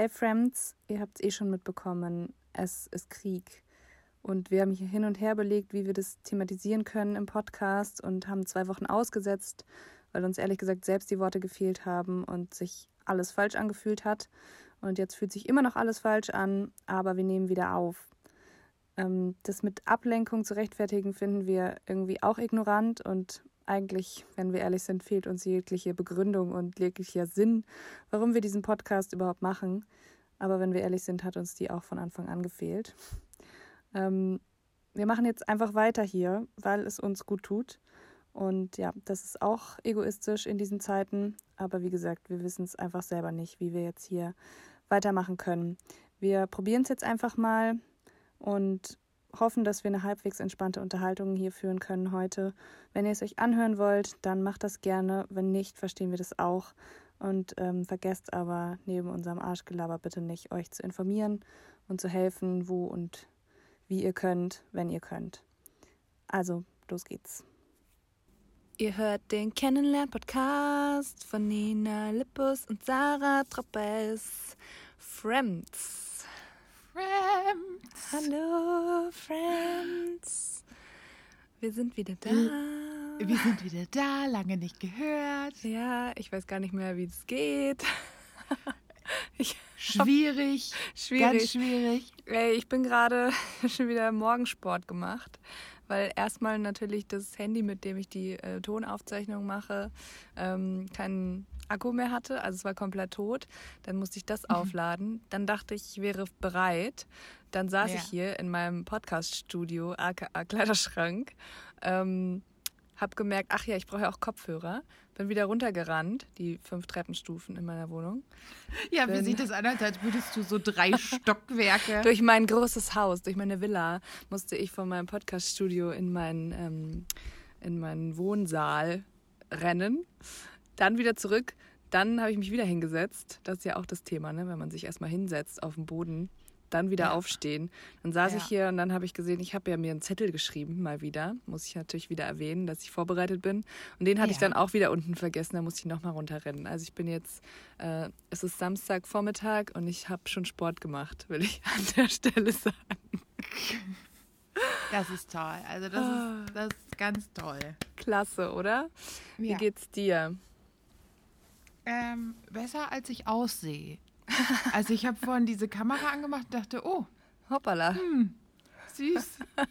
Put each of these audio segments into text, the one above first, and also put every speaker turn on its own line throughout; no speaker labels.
Hey Friends, ihr habt es eh schon mitbekommen, es ist Krieg. Und wir haben hier hin und her belegt, wie wir das thematisieren können im Podcast und haben zwei Wochen ausgesetzt, weil uns ehrlich gesagt selbst die Worte gefehlt haben und sich alles falsch angefühlt hat. Und jetzt fühlt sich immer noch alles falsch an, aber wir nehmen wieder auf. Ähm, das mit Ablenkung zu rechtfertigen, finden wir irgendwie auch ignorant und eigentlich, wenn wir ehrlich sind, fehlt uns jegliche Begründung und jeglicher Sinn, warum wir diesen Podcast überhaupt machen. Aber wenn wir ehrlich sind, hat uns die auch von Anfang an gefehlt. Ähm, wir machen jetzt einfach weiter hier, weil es uns gut tut. Und ja, das ist auch egoistisch in diesen Zeiten. Aber wie gesagt, wir wissen es einfach selber nicht, wie wir jetzt hier weitermachen können. Wir probieren es jetzt einfach mal und hoffen, dass wir eine halbwegs entspannte Unterhaltung hier führen können heute. Wenn ihr es euch anhören wollt, dann macht das gerne. Wenn nicht, verstehen wir das auch. Und ähm, vergesst aber neben unserem Arschgelaber bitte nicht, euch zu informieren und zu helfen, wo und wie ihr könnt, wenn ihr könnt. Also, los geht's. Ihr hört den Kennenlern-Podcast von Nina Lippus und Sarah Troppes. Friends.
Friends.
Hallo, Friends. Wir sind wieder da.
Wir sind wieder da, lange nicht gehört.
Ja, ich weiß gar nicht mehr, wie es geht.
Ich schwierig, schwierig, ganz schwierig.
Ey, ich bin gerade schon wieder Morgensport gemacht, weil erstmal natürlich das Handy, mit dem ich die äh, Tonaufzeichnung mache, ähm, keinen Akku mehr hatte, also es war komplett tot. Dann musste ich das mhm. aufladen. Dann dachte ich, ich wäre bereit. Dann saß ja. ich hier in meinem Podcast-Studio, aka Kleiderschrank. Ähm, hab gemerkt, ach ja, ich brauche ja auch Kopfhörer. Bin wieder runtergerannt, die fünf Treppenstufen in meiner Wohnung.
Ja, Bin wie sieht das an, als würdest du so drei Stockwerke.
Durch mein großes Haus, durch meine Villa, musste ich von meinem Podcaststudio in meinen, ähm, in meinen Wohnsaal rennen. Dann wieder zurück. Dann habe ich mich wieder hingesetzt. Das ist ja auch das Thema, ne? wenn man sich erstmal hinsetzt auf dem Boden dann wieder ja. aufstehen. Dann saß ja. ich hier und dann habe ich gesehen, ich habe ja mir einen Zettel geschrieben, mal wieder. Muss ich natürlich wieder erwähnen, dass ich vorbereitet bin. Und den hatte ja. ich dann auch wieder unten vergessen, da muss ich nochmal runterrennen. Also ich bin jetzt, äh, es ist Samstagvormittag und ich habe schon Sport gemacht, will ich an der Stelle sagen.
Das ist toll. Also das, ist, das ist ganz toll.
Klasse, oder? Wie geht's dir?
Ähm, besser als ich aussehe. Also ich habe vorhin diese Kamera angemacht und dachte, oh,
hoppala. Hm,
süß. äh,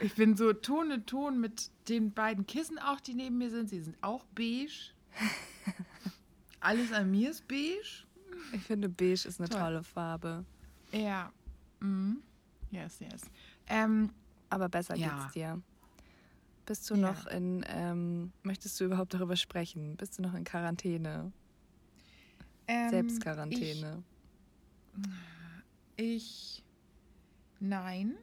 ich bin so Ton in Ton mit den beiden Kissen auch, die neben mir sind. Sie sind auch beige. Alles an mir ist beige.
Ich finde, beige ist eine Toll. tolle Farbe.
Ja. Mhm. Yes, yes. Ähm,
Aber besser ja. geht's dir. Bist du ja. noch in, ähm, möchtest du überhaupt darüber sprechen? Bist du noch in Quarantäne? Ähm, Selbstquarantäne.
Ich, ich nein.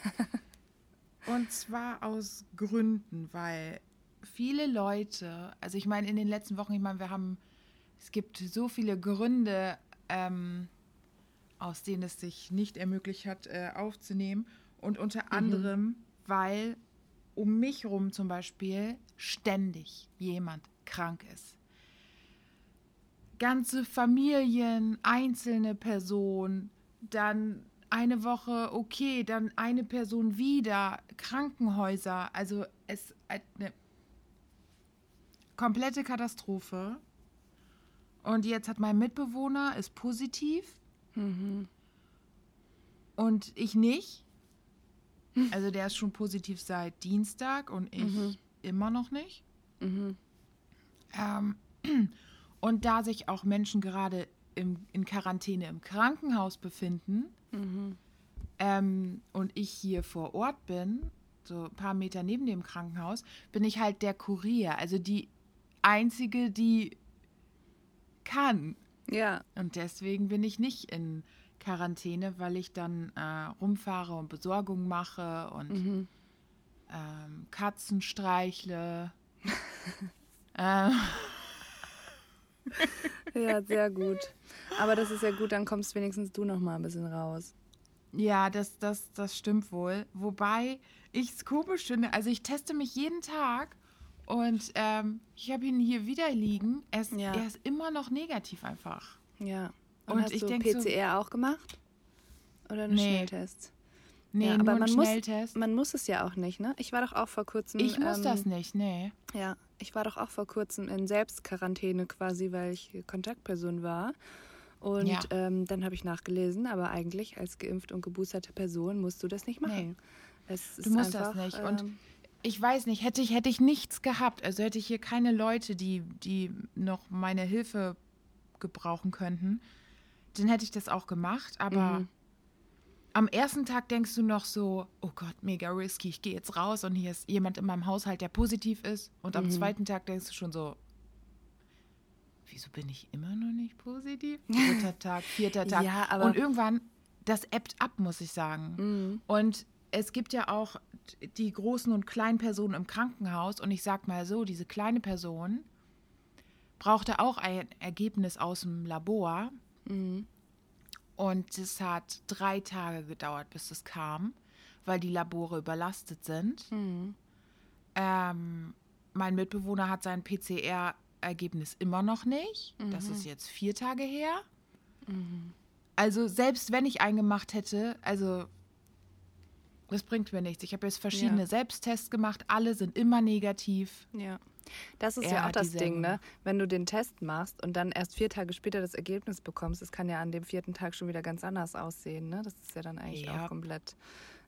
Und zwar aus Gründen, weil viele Leute, also ich meine, in den letzten Wochen, ich meine, wir haben, es gibt so viele Gründe, ähm, aus denen es sich nicht ermöglicht hat, äh, aufzunehmen. Und unter mhm. anderem, weil um mich herum zum Beispiel ständig jemand krank ist ganze Familien, einzelne Personen, dann eine Woche okay, dann eine Person wieder, Krankenhäuser. Also es ist eine komplette Katastrophe. Und jetzt hat mein Mitbewohner ist positiv mhm. und ich nicht. Also der ist schon positiv seit Dienstag und ich mhm. immer noch nicht. Mhm. Ähm, und da sich auch Menschen gerade im, in Quarantäne im Krankenhaus befinden mhm. ähm, und ich hier vor Ort bin, so ein paar Meter neben dem Krankenhaus, bin ich halt der Kurier, also die einzige, die kann.
Ja.
Und deswegen bin ich nicht in Quarantäne, weil ich dann äh, rumfahre und Besorgung mache und mhm. ähm, Katzen streichle. äh,
ja, sehr gut. Aber das ist ja gut, dann kommst wenigstens du noch mal ein bisschen raus.
Ja, das, das, das stimmt wohl. Wobei ich es komisch finde. Also ich teste mich jeden Tag und ähm, ich habe ihn hier wieder liegen. Er ist, ja. er ist immer noch negativ einfach.
Ja. Und,
Und
hast
ich
du
denk so-
PCR auch gemacht? Oder einen
Nee.
Schnelltest?
Nee,
Ja, aber man muss-
Schnelltest.
Man muss es ja auch nicht, ne? Ich war doch auch vor kurzem.
ich muss
ähm,
das nicht, nee.
Ja, ich war doch auch vor kurzem in Selbstquarantäne quasi, weil ich Kontaktperson war. Und
Ja.
ähm, dann habe ich nachgelesen, aber eigentlich als geimpft und geboosterte Person musst du das nicht machen. Es
Du musst das
einfach,
nicht. Und
ähm,
Ich weiß nicht, hätte ich, hätte ich nichts gehabt, also hätte ich hier keine Leute, die, die noch meine Hilfe gebrauchen könnten, dann hätte ich das auch gemacht. Aber
Mhm.
am ersten Tag denkst du noch so, oh Gott, mega risky, ich gehe jetzt raus und hier ist jemand in meinem Haushalt, der positiv ist. Und am
Mhm.
zweiten Tag denkst du schon so, wieso bin ich immer noch nicht positiv? Dritter Tag, vierter Tag.
Ja, aber-
und irgendwann, das ebbt ab, muss ich sagen.
mhm.
Und es gibt ja auch die großen und kleinen Personen im Krankenhaus. Und ich sag mal so, diese kleine Person brauchte auch ein Ergebnis aus dem Labor.
Mhm.
Und es hat drei Tage gedauert, bis es kam, weil die Labore überlastet sind.
Mhm.
Ähm, mein Mitbewohner hat sein PCR-Ergebnis immer noch nicht. Das ist jetzt vier Tage her. Also selbst wenn ich eingemacht hätte, also das bringt mir nichts. Ich habe jetzt verschiedene
Ja.
Selbsttests gemacht, alle sind immer negativ.
Ja. Das ist ja auch das. Ding, ne? Wenn du den Test machst und dann erst vier Tage später das Ergebnis bekommst, das kann ja an dem vierten Tag schon wieder ganz anders aussehen, ne? Das ist ja dann eigentlich
Ja.
auch komplett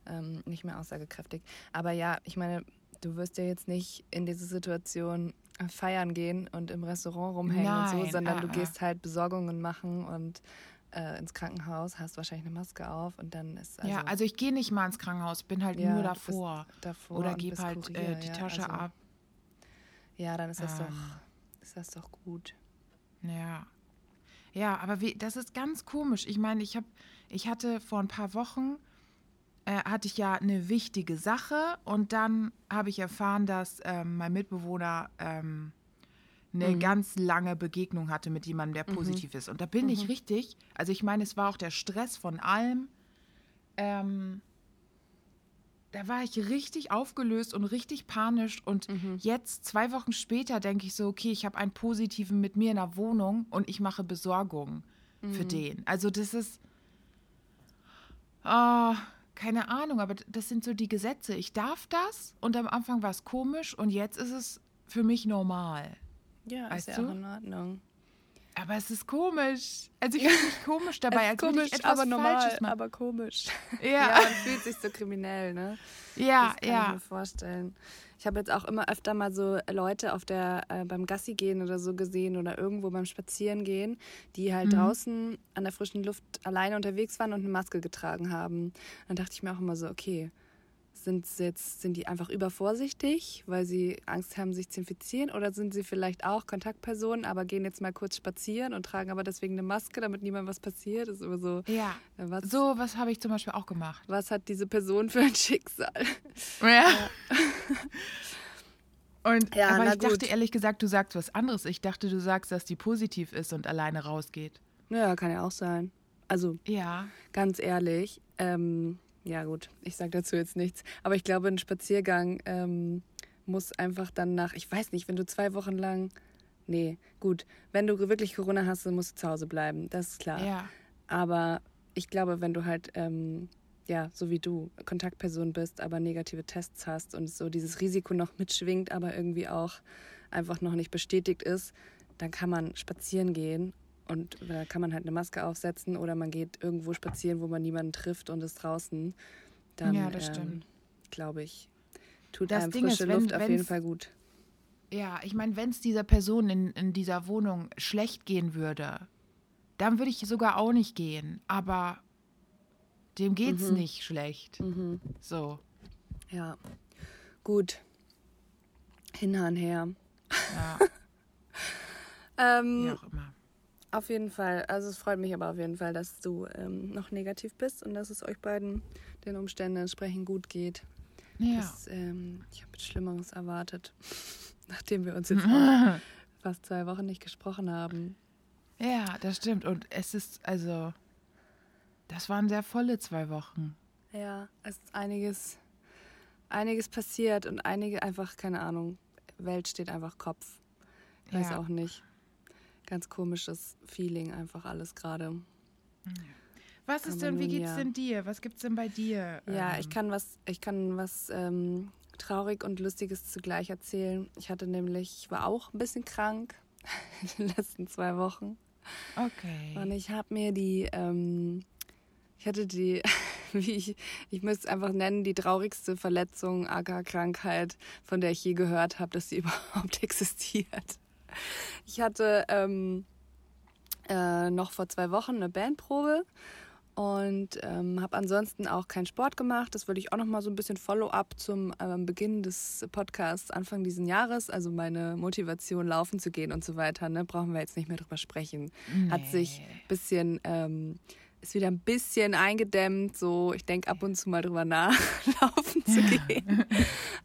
ähm, nicht mehr aussagekräftig. Aber ja, ich meine, du wirst ja jetzt nicht in diese Situation feiern gehen und im Restaurant rumhängen und so,
Nein,
sondern
ah,
du
ah.
gehst halt Besorgungen machen und äh, ins Krankenhaus, hast wahrscheinlich eine Maske auf und dann ist also,
ja, also ich gehe nicht mal ins Krankenhaus, bin halt
Ja,
nur davor.
davor
Oder gebe halt
Kurier,
äh, die
ja,
Tasche
also,
ab.
Ja, dann ist das
Ähm.
doch, ist das doch gut.
Ja. Ja, aber wie, das ist ganz komisch. Ich meine, ich habe, ich hatte vor ein paar Wochen äh, hatte ich ja eine wichtige Sache und dann habe ich erfahren, dass ähm, mein Mitbewohner ähm, eine
Mhm.
ganz lange Begegnung hatte mit jemandem, der
Mhm.
positiv ist. Und da bin ich richtig, also ich meine, es war auch der Stress von allem. Ähm, da war ich richtig aufgelöst und richtig panisch. Und
Mhm.
jetzt, zwei Wochen später, denke ich so, okay, ich habe einen positiven mit mir in der Wohnung und ich mache Besorgung
Mhm.
für den. Also das ist, ah, keine Ahnung, aber das sind so die Gesetze. Ich darf das und am Anfang war es komisch und jetzt ist es für mich normal.
Ja,
Weißt
ist ja
du?
auch in Ordnung.
Aber es ist komisch. Also ich fühle mich komisch dabei, als ich etwas
aber normal,
Falsches machen.
aber komisch.
Ja,
Ja,
ja,
man fühlt sich so kriminell, ne?
ja.
das kann ich mir vorstellen. Ich habe jetzt auch immer öfter mal so Leute auf der äh, beim Gassi gehen oder so gesehen oder irgendwo beim Spazieren gehen, die halt
Mhm.
draußen an der frischen Luft alleine unterwegs waren und eine Maske getragen haben. Dann dachte ich mir auch immer so, okay, sind sie jetzt sind die einfach übervorsichtig, weil sie Angst haben, sich zu infizieren, oder sind sie vielleicht auch Kontaktpersonen, aber gehen jetzt mal kurz spazieren und tragen aber deswegen eine Maske, damit niemandem was passiert? Das ist immer so,
Ja,
ja, was,
so was habe ich zum Beispiel auch gemacht.
was hat diese Person für ein Schicksal?
Ja. Und
Ja,
aber ich dachte
gut.
ehrlich gesagt, du sagst was anderes. Ich dachte, du sagst, dass die positiv ist und alleine rausgeht.
Ja, kann ja auch sein. Also
Ja.
ganz ehrlich, ähm, ja gut, ich sage dazu jetzt nichts. Aber ich glaube, ein Spaziergang ähm, muss einfach dann nach, ich weiß nicht, wenn du zwei Wochen lang, nee, gut, wenn du wirklich Corona hast, dann musst du zu Hause bleiben, das ist klar.
Ja.
Aber ich glaube, wenn du halt, ähm, ja, so wie du, Kontaktperson bist, aber negative Tests hast und so dieses Risiko noch mitschwingt, aber irgendwie auch einfach noch nicht bestätigt ist, dann kann man spazieren gehen und da kann man halt eine Maske aufsetzen oder man geht irgendwo spazieren, wo man niemanden trifft und ist draußen. Dann,
Ja, das
ähm,
stimmt.
glaube ich, tut
Das
einem
Ding ist,
frische
wenn-
Luft auf jeden Fall gut.
Ja, ich meine, wenn es dieser Person in, in dieser Wohnung schlecht gehen würde, dann würde ich sogar auch nicht gehen. Aber dem geht's
Mhm.
nicht schlecht.
Mhm.
So.
Ja, gut. Hinhahn her.
Ja,
Ähm,
wie auch immer.
Auf jeden Fall. Also es freut mich aber auf jeden Fall, dass du ähm, noch negativ bist und dass es euch beiden den Umständen entsprechend gut geht.
Ja.
Das, ähm, ich habe Schlimmeres erwartet, nachdem wir uns jetzt fast zwei Wochen nicht gesprochen haben.
Ja, das stimmt. Und es ist, also, das waren sehr volle zwei Wochen.
Ja, es ist einiges, einiges passiert und einige einfach, keine Ahnung, Welt steht einfach Kopf. Ich weiß
Ja.
auch nicht. Ganz komisches Feeling einfach alles gerade.
Was ist denn, wie geht's ja. denn dir? Was gibt's denn bei dir?
Ja, ähm, ich kann was, ich kann was ähm, traurig und lustiges zugleich erzählen. Ich hatte nämlich, ich war auch ein bisschen krank in den letzten zwei Wochen.
Okay.
Und ich habe mir die, ähm, ich hatte die, wie ich, ich müsste es einfach nennen, die traurigste Verletzung, aka Krankheit, von der ich je gehört habe, dass sie überhaupt existiert. Ich hatte ähm, äh, noch vor zwei Wochen eine Bandprobe und ähm, habe ansonsten auch keinen Sport gemacht. Das würde ich auch noch mal so ein bisschen Follow-up zum ähm, Beginn des Podcasts Anfang diesen Jahres, also meine Motivation laufen zu gehen und so weiter. Ne, brauchen wir jetzt nicht mehr drüber sprechen. Nee. Hat sich ein bisschen ähm, ist wieder ein bisschen eingedämmt. So, ich denke ab und zu mal drüber nach, laufen zu gehen.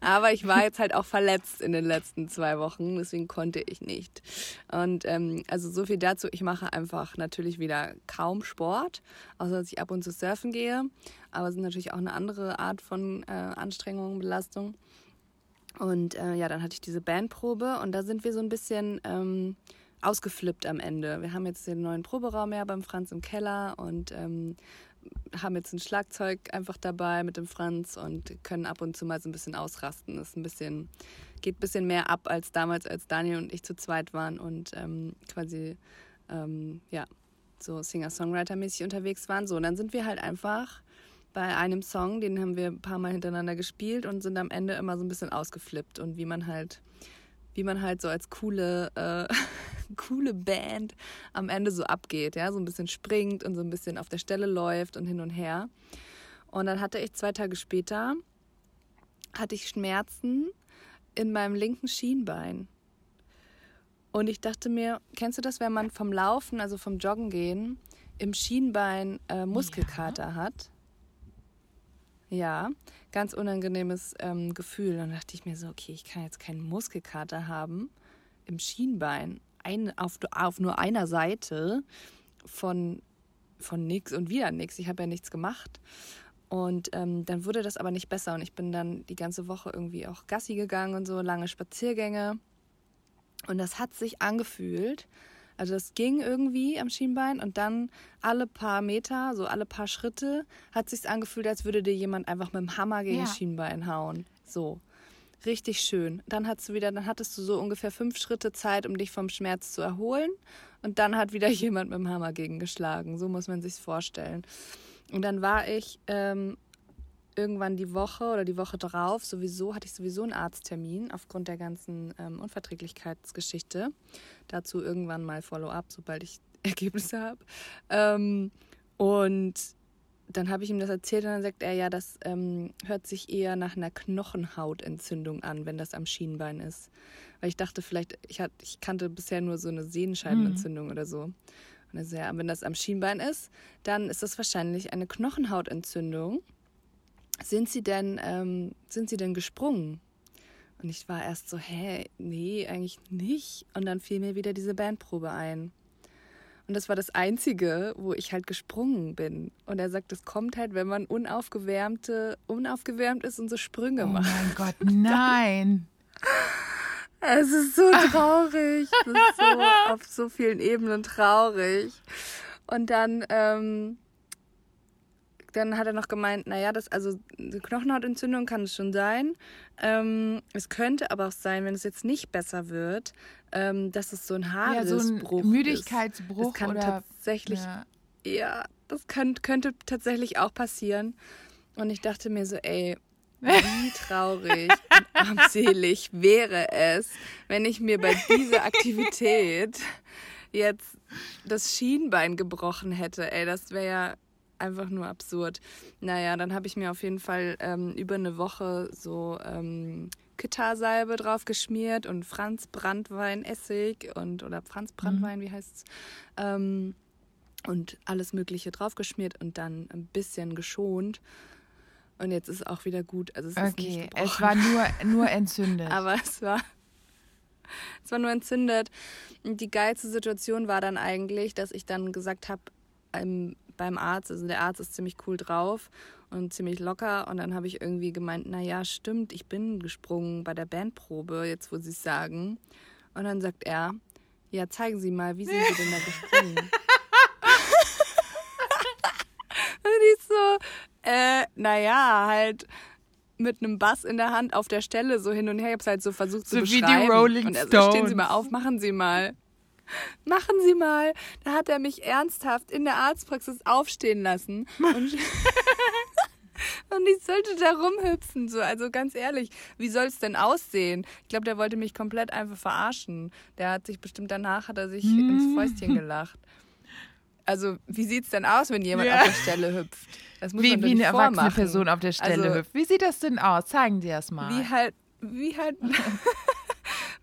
Aber ich war jetzt halt auch verletzt in den letzten zwei Wochen, deswegen konnte ich nicht. Und ähm, also so viel dazu. Ich mache einfach natürlich wieder kaum Sport, außer dass ich ab und zu surfen gehe. Aber es ist natürlich auch eine andere Art von äh, Anstrengung, Belastung. Und äh, ja, dann hatte ich diese Bandprobe und da sind wir so ein bisschen. Ähm, ausgeflippt am Ende. Wir haben jetzt den neuen Proberaum ja beim Franz im Keller und ähm, haben jetzt ein Schlagzeug einfach dabei mit dem Franz und können ab und zu mal so ein bisschen ausrasten. Das ist ein bisschen, geht ein bisschen mehr ab als damals, als Daniel und ich zu zweit waren und ähm, quasi, ähm, ja, so Singer-Songwriter-mäßig unterwegs waren. So, und dann sind wir halt einfach bei einem Song, den haben wir ein paar Mal hintereinander gespielt und sind am Ende immer so ein bisschen ausgeflippt und wie man halt wie man halt so als coole, äh, coole Band am Ende so abgeht, ja, so ein bisschen springt und so ein bisschen auf der Stelle läuft und hin und her. Und dann hatte ich zwei Tage später, hatte ich Schmerzen in meinem linken Schienbein. Und ich dachte mir, kennst du das, wenn man vom Laufen, also vom Joggen gehen, im Schienbein äh, Muskelkater ja. hat? Ja, ganz unangenehmes ähm, Gefühl. Dann dachte ich mir so, okay, ich kann jetzt keinen Muskelkater haben im Schienbein, ein, auf, auf nur einer Seite von, von nix und wieder nix. Ich habe ja nichts gemacht. Und ähm, dann wurde das aber nicht besser und ich bin dann die ganze Woche irgendwie auch Gassi gegangen und so, lange Spaziergänge. Und das hat sich angefühlt, also das ging irgendwie am Schienbein und dann alle paar Meter, so alle paar Schritte, hat sich angefühlt, als würde dir jemand einfach mit dem Hammer gegen ja. das Schienbein hauen. So. Richtig schön. Dann hattest du wieder, dann hattest du so ungefähr fünf Schritte Zeit, um dich vom Schmerz zu erholen. Und dann hat wieder jemand mit dem Hammer gegengeschlagen. So muss man sich vorstellen. Und dann war ich ähm, irgendwann die Woche oder die Woche drauf, sowieso hatte ich sowieso einen Arzttermin aufgrund der ganzen ähm, Unverträglichkeitsgeschichte. Dazu irgendwann mal Follow-up, sobald ich Ergebnisse habe. Ähm, und dann habe ich ihm das erzählt und dann sagt er, ja, das ähm, hört sich eher nach einer Knochenhautentzündung an, wenn das am Schienbein ist. Weil ich dachte vielleicht, ich, hat, ich kannte bisher nur so eine Sehenscheidenentzündung mhm. oder so. Und er sagt, ja, wenn das am Schienbein ist, dann ist das wahrscheinlich eine Knochenhautentzündung sind Sie denn, ähm, sind Sie denn gesprungen? Und ich war erst so, hä, nee, eigentlich nicht. Und dann fiel mir wieder diese Bandprobe ein. Und das war das Einzige, wo ich halt gesprungen bin. Und er sagt, das kommt halt, wenn man unaufgewärmte, unaufgewärmt ist und so Sprünge
oh
macht.
Oh mein Gott, nein.
es ist so traurig. Es ist so auf so vielen Ebenen traurig. Und dann ähm, dann hat er noch gemeint, naja, das, also eine Knochenhautentzündung kann es schon sein. Ähm, es könnte aber auch sein, wenn es jetzt nicht besser wird, ähm, dass es so ein Haaresbruch ja, so ein
Müdigkeitsbruch
ist. Das kann
oder,
tatsächlich, ja. ja, das kann, könnte tatsächlich auch passieren. Und ich dachte mir so, ey, wie traurig und armselig wäre es, wenn ich mir bei dieser Aktivität jetzt das Schienbein gebrochen hätte. Ey, das wäre ja einfach nur absurd. Naja, dann habe ich mir auf jeden Fall ähm, über eine Woche so ähm, Kittarsalbe drauf geschmiert und Franz Brandwein Essig und oder Franz Brandwein, mhm. wie heißt's? Ähm, und alles Mögliche draufgeschmiert und dann ein bisschen geschont. Und jetzt ist es auch wieder gut. Also es okay,
es war nur, nur entzündet.
Aber es war, es war nur entzündet. Und die geilste Situation war dann eigentlich, dass ich dann gesagt habe, beim Arzt. Also der Arzt ist ziemlich cool drauf und ziemlich locker. Und dann habe ich irgendwie gemeint, naja, stimmt, ich bin gesprungen bei der Bandprobe, jetzt wo sie es sagen. Und dann sagt er, Ja, zeigen Sie mal, wie sind Sie denn da gesprungen? und ich so, äh, naja, halt mit einem Bass in der Hand auf der Stelle so hin und her. Ich hab's halt so versucht
So
zu
wie die
beschreiben.
Rolling
und er so, stehen Sie
Stones.
mal auf, machen Sie mal. Machen Sie mal. Da hat er mich ernsthaft in der Arztpraxis aufstehen lassen. Und, und ich sollte da rumhüpfen. So. Also ganz ehrlich, wie soll es denn aussehen? Ich glaube, der wollte mich komplett einfach verarschen. Der hat sich bestimmt danach, hat er sich
Hm.
ins Fäustchen gelacht. Also, wie sieht's denn aus, wenn jemand
Ja.
auf der Stelle hüpft? Das muss
Wie,
man
wie eine erwachsene
vormachen.
Person auf der Stelle
Also-
hüpft. Wie sieht das denn aus? Zeigen Sie das mal.
Wie halt, wie halt,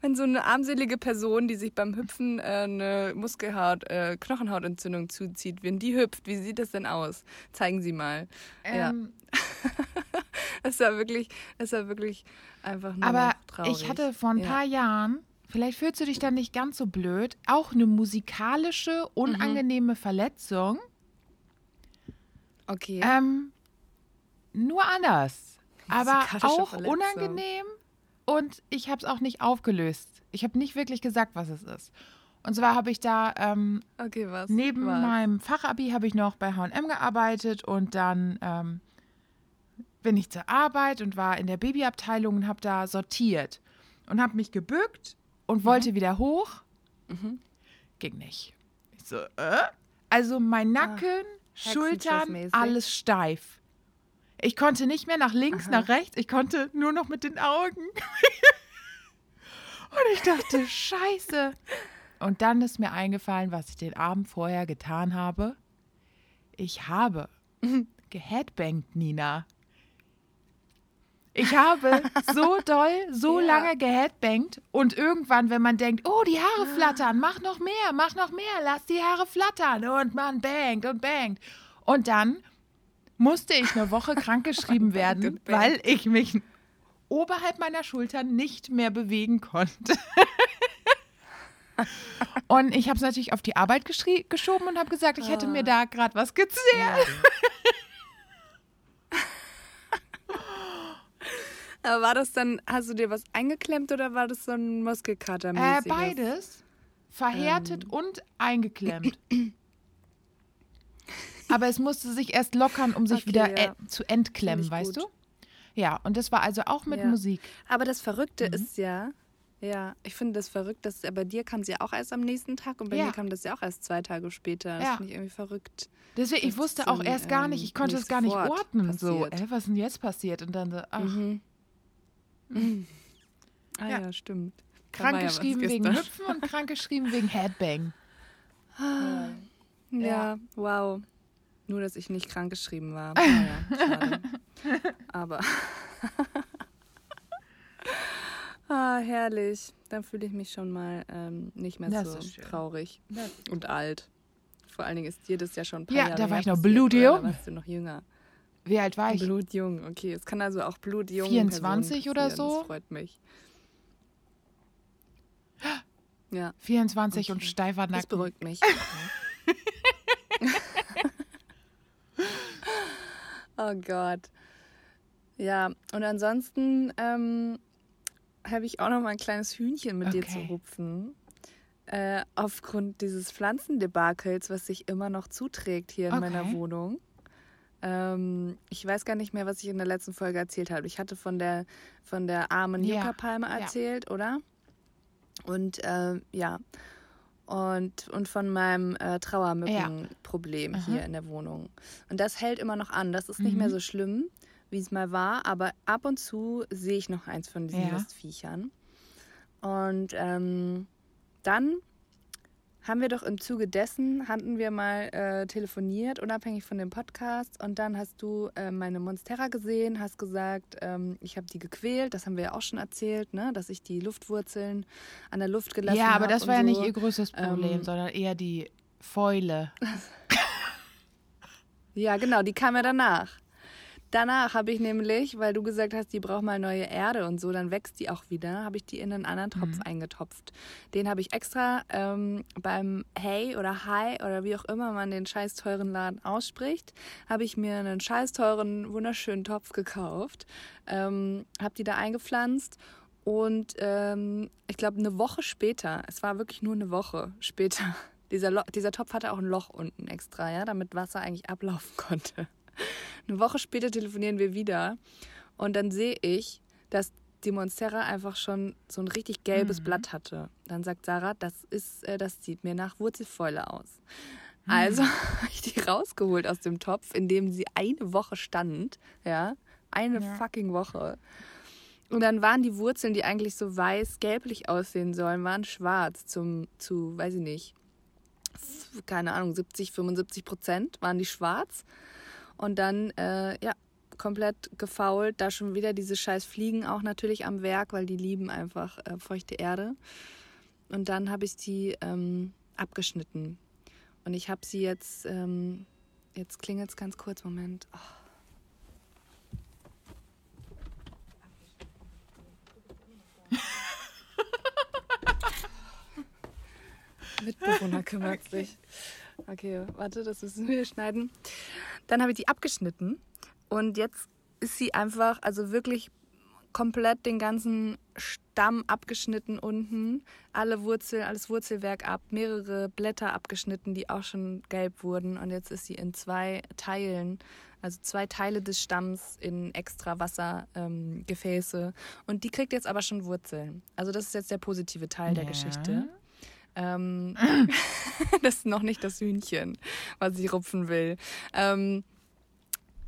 wenn so eine armselige Person, die sich beim Hüpfen äh, eine Muskelhaut, äh, Knochenhautentzündung zuzieht, wenn die hüpft, wie sieht das denn aus? Zeigen Sie mal. ja.
ähm,
Das war wirklich, das war wirklich einfach nur
aber
traurig.
ich hatte vor ein
Ja.
paar Jahren, vielleicht fühlst du dich dann nicht ganz so blöd, auch eine musikalische, unangenehme Verletzung.
Okay.
Ähm, nur anders. Aber auch
Verletzung.
unangenehm und ich habe es auch nicht aufgelöst. Ich habe nicht wirklich gesagt, was es ist. Und zwar habe ich da ähm,
okay, was?
neben
was?
meinem Fachabi habe ich noch bei H&M gearbeitet und dann ähm, bin ich zur Arbeit und war in der Babyabteilung und habe da sortiert und habe mich gebückt und wollte wieder hoch. Ging nicht. Ich so, äh? Also mein Nacken, Schultern,
Hexenschussmäßig.
alles steif. Ich konnte nicht mehr nach links,
Aha.
nach rechts, ich konnte nur noch mit den Augen. und ich dachte, scheiße. Und dann ist mir eingefallen, was ich den Abend vorher getan habe. Ich habe geheadbangt, Nina. Ich habe so doll, so
Ja.
lange geheadbangt und irgendwann, wenn man denkt, oh, die Haare flattern, mach noch mehr, mach noch mehr, lass die Haare flattern und man bangt und bangt. Und dann musste ich eine Woche krankgeschrieben werden, weil ich mich oberhalb meiner Schultern nicht mehr bewegen konnte. und ich habe es natürlich auf die Arbeit geschoben und habe gesagt, ich hätte mir da gerade was gezehrt.
Aber war das dann, hast du dir was eingeklemmt oder war das so ein
Äh,
Muskelkater-mäßiges?
beides. Verhärtet
Ähm.
und eingeklemmt. Aber es musste sich erst lockern, um sich
Okay,
wieder
ja.
äh, zu entklemmen, weißt
gut.
du? Ja, und das war also auch mit
Ja.
Musik.
Aber das Verrückte
Mhm.
ist ja, ja, ich finde das verrückt, dass ja, bei dir kam sie ja auch erst am nächsten Tag und bei
Ja.
mir kam das ja auch erst zwei Tage später. Das
Ja.
finde ich irgendwie verrückt.
Deswegen, ich wusste auch
dann,
erst gar nicht,
ähm,
ich konnte
nicht
es gar nicht ordnen. So,
passiert.
äh, was ist denn jetzt passiert? Und dann so, ach,
Mhm. Ah
Ja.
ja, stimmt. War ja
krankgeschrieben wegen
gestern.
Hüpfen und krankgeschrieben wegen Headbang.
Ja, wow. Nur, dass ich nicht krank geschrieben war. Naja. Aber. ah, herrlich. Dann fühle ich mich schon mal ähm, nicht mehr
Das
so traurig und alt. Vor allen Dingen ist dir das ja schon ein paar
Ja,
Jahre
da war ich noch blutjung.
Da warst du noch jünger.
Wie alt war ich?
Blutjung, okay. Es kann also auch blutjung
24 oder so?
Das freut mich. Ja,
24 und
Okay.
steifer
das
Nacken.
beruhigt mich. oh Gott. Ja, und ansonsten ähm, habe ich auch noch mal ein kleines Hühnchen mit dir zu
Okay.
rupfen. Äh, aufgrund dieses Pflanzendebakels, was sich immer noch zuträgt hier in meiner
Okay.
Wohnung. Ähm, ich weiß gar nicht mehr, was ich in der letzten Folge erzählt habe. Ich hatte von der, von der armen
Ja,
Yucca-Palme
ja.
erzählt, oder? Und ähm, ja, und, und von meinem äh, Trauermückenproblem
Aha.
hier in der Wohnung. Und das hält immer noch an. Das ist nicht mehr
Mhm.
so schlimm, wie es mal war, aber ab und zu sehe ich noch eins von diesen
Ja.
Mistviechern. Und ähm, dann haben wir doch im Zuge dessen, hatten wir mal äh, telefoniert, unabhängig von dem Podcast. Und dann hast du äh, meine Monstera gesehen, hast gesagt, ähm, ich habe die gequält. Das haben wir ja auch schon erzählt, ne? dass ich die Luftwurzeln an der Luft gelassen habe.
Ja, aber das war ja nicht ihr größtes Problem,
Ähm,
sondern eher die Fäule.
Ja, genau, die kam ja danach. Danach habe ich nämlich, weil du gesagt hast, die braucht mal neue Erde und so, dann wächst die auch wieder, habe ich die in einen anderen Topf
Mhm.
eingetopft. Den habe ich extra ähm, beim Hey oder Hi oder wie auch immer man den scheiß teuren Laden ausspricht, habe ich mir einen scheiß teuren, wunderschönen Topf gekauft, ähm, habe die da eingepflanzt Und ähm, ich glaube, eine Woche später, es war wirklich nur eine Woche später, dieser, Lo dieser Topf hatte auch ein Loch unten extra, ja, damit Wasser eigentlich ablaufen konnte. Eine Woche später telefonieren wir wieder und dann sehe ich, dass die Monstera einfach schon so ein richtig gelbes mhm. Blatt hatte. Dann sagt Sarah, das ist, äh, das sieht mir nach Wurzelfäule aus. Mhm. Also habe ich die rausgeholt aus dem Topf, in dem sie eine Woche stand, ja, eine ja. fucking Woche. Und dann waren die Wurzeln, die eigentlich so weiß-gelblich aussehen sollen, waren schwarz zum, zu, weiß ich nicht, keine Ahnung, 70, 75 Prozent waren die schwarz. Und dann, äh, ja, komplett gefault. Da schon wieder diese scheiß Fliegen auch natürlich am Werk, weil die lieben einfach äh, feuchte Erde. Und dann habe ich die ähm, abgeschnitten. Und ich habe sie jetzt, ähm, jetzt klingelt es ganz kurz, Moment. Oh. Mitbewohner kümmert sich. Okay, warte, das müssen wir schneiden. Dann habe ich die abgeschnitten und jetzt ist sie einfach, also wirklich komplett den ganzen Stamm abgeschnitten unten, alle Wurzeln, alles Wurzelwerk ab, mehrere Blätter abgeschnitten, die auch schon gelb wurden. Und jetzt ist sie in zwei Teilen, also zwei Teile des Stamms in extra Wassergefäße. Ähm, und die kriegt jetzt aber schon Wurzeln. Also das ist jetzt der positive Teil ja. der Geschichte. Ähm, das ist noch nicht das Hühnchen, was ich rupfen will. Ähm,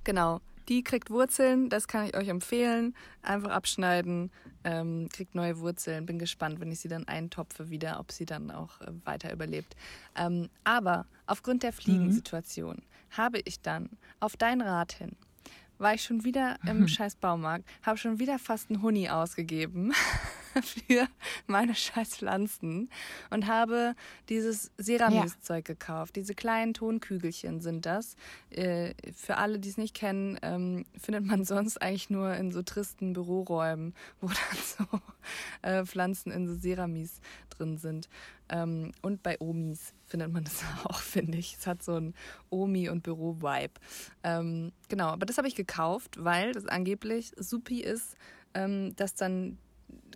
genau. Die kriegt Wurzeln, das kann ich euch empfehlen. Einfach abschneiden, ähm, kriegt neue Wurzeln. Bin gespannt, wenn ich sie dann eintopfe wieder, ob sie dann auch äh, weiter überlebt. Ähm, aber aufgrund der Fliegensituation mhm. habe ich dann auf dein Rat hin war ich schon wieder im scheiß Baumarkt, habe schon wieder fast einen Huni ausgegeben für meine scheiß Pflanzen und habe dieses Ceramis-Zeug ja. gekauft. Diese kleinen Tonkügelchen sind das. Äh, für alle, die es nicht kennen, ähm, findet man sonst eigentlich nur in so tristen Büroräumen, wo dann so äh, Pflanzen in so Ceramis drin sind. Ähm, und bei Omis findet man das auch, finde ich. Es hat so ein Omi- und Büro-Vibe. Ähm, genau, aber das habe ich gekauft, weil das angeblich supi ist, ähm, dass dann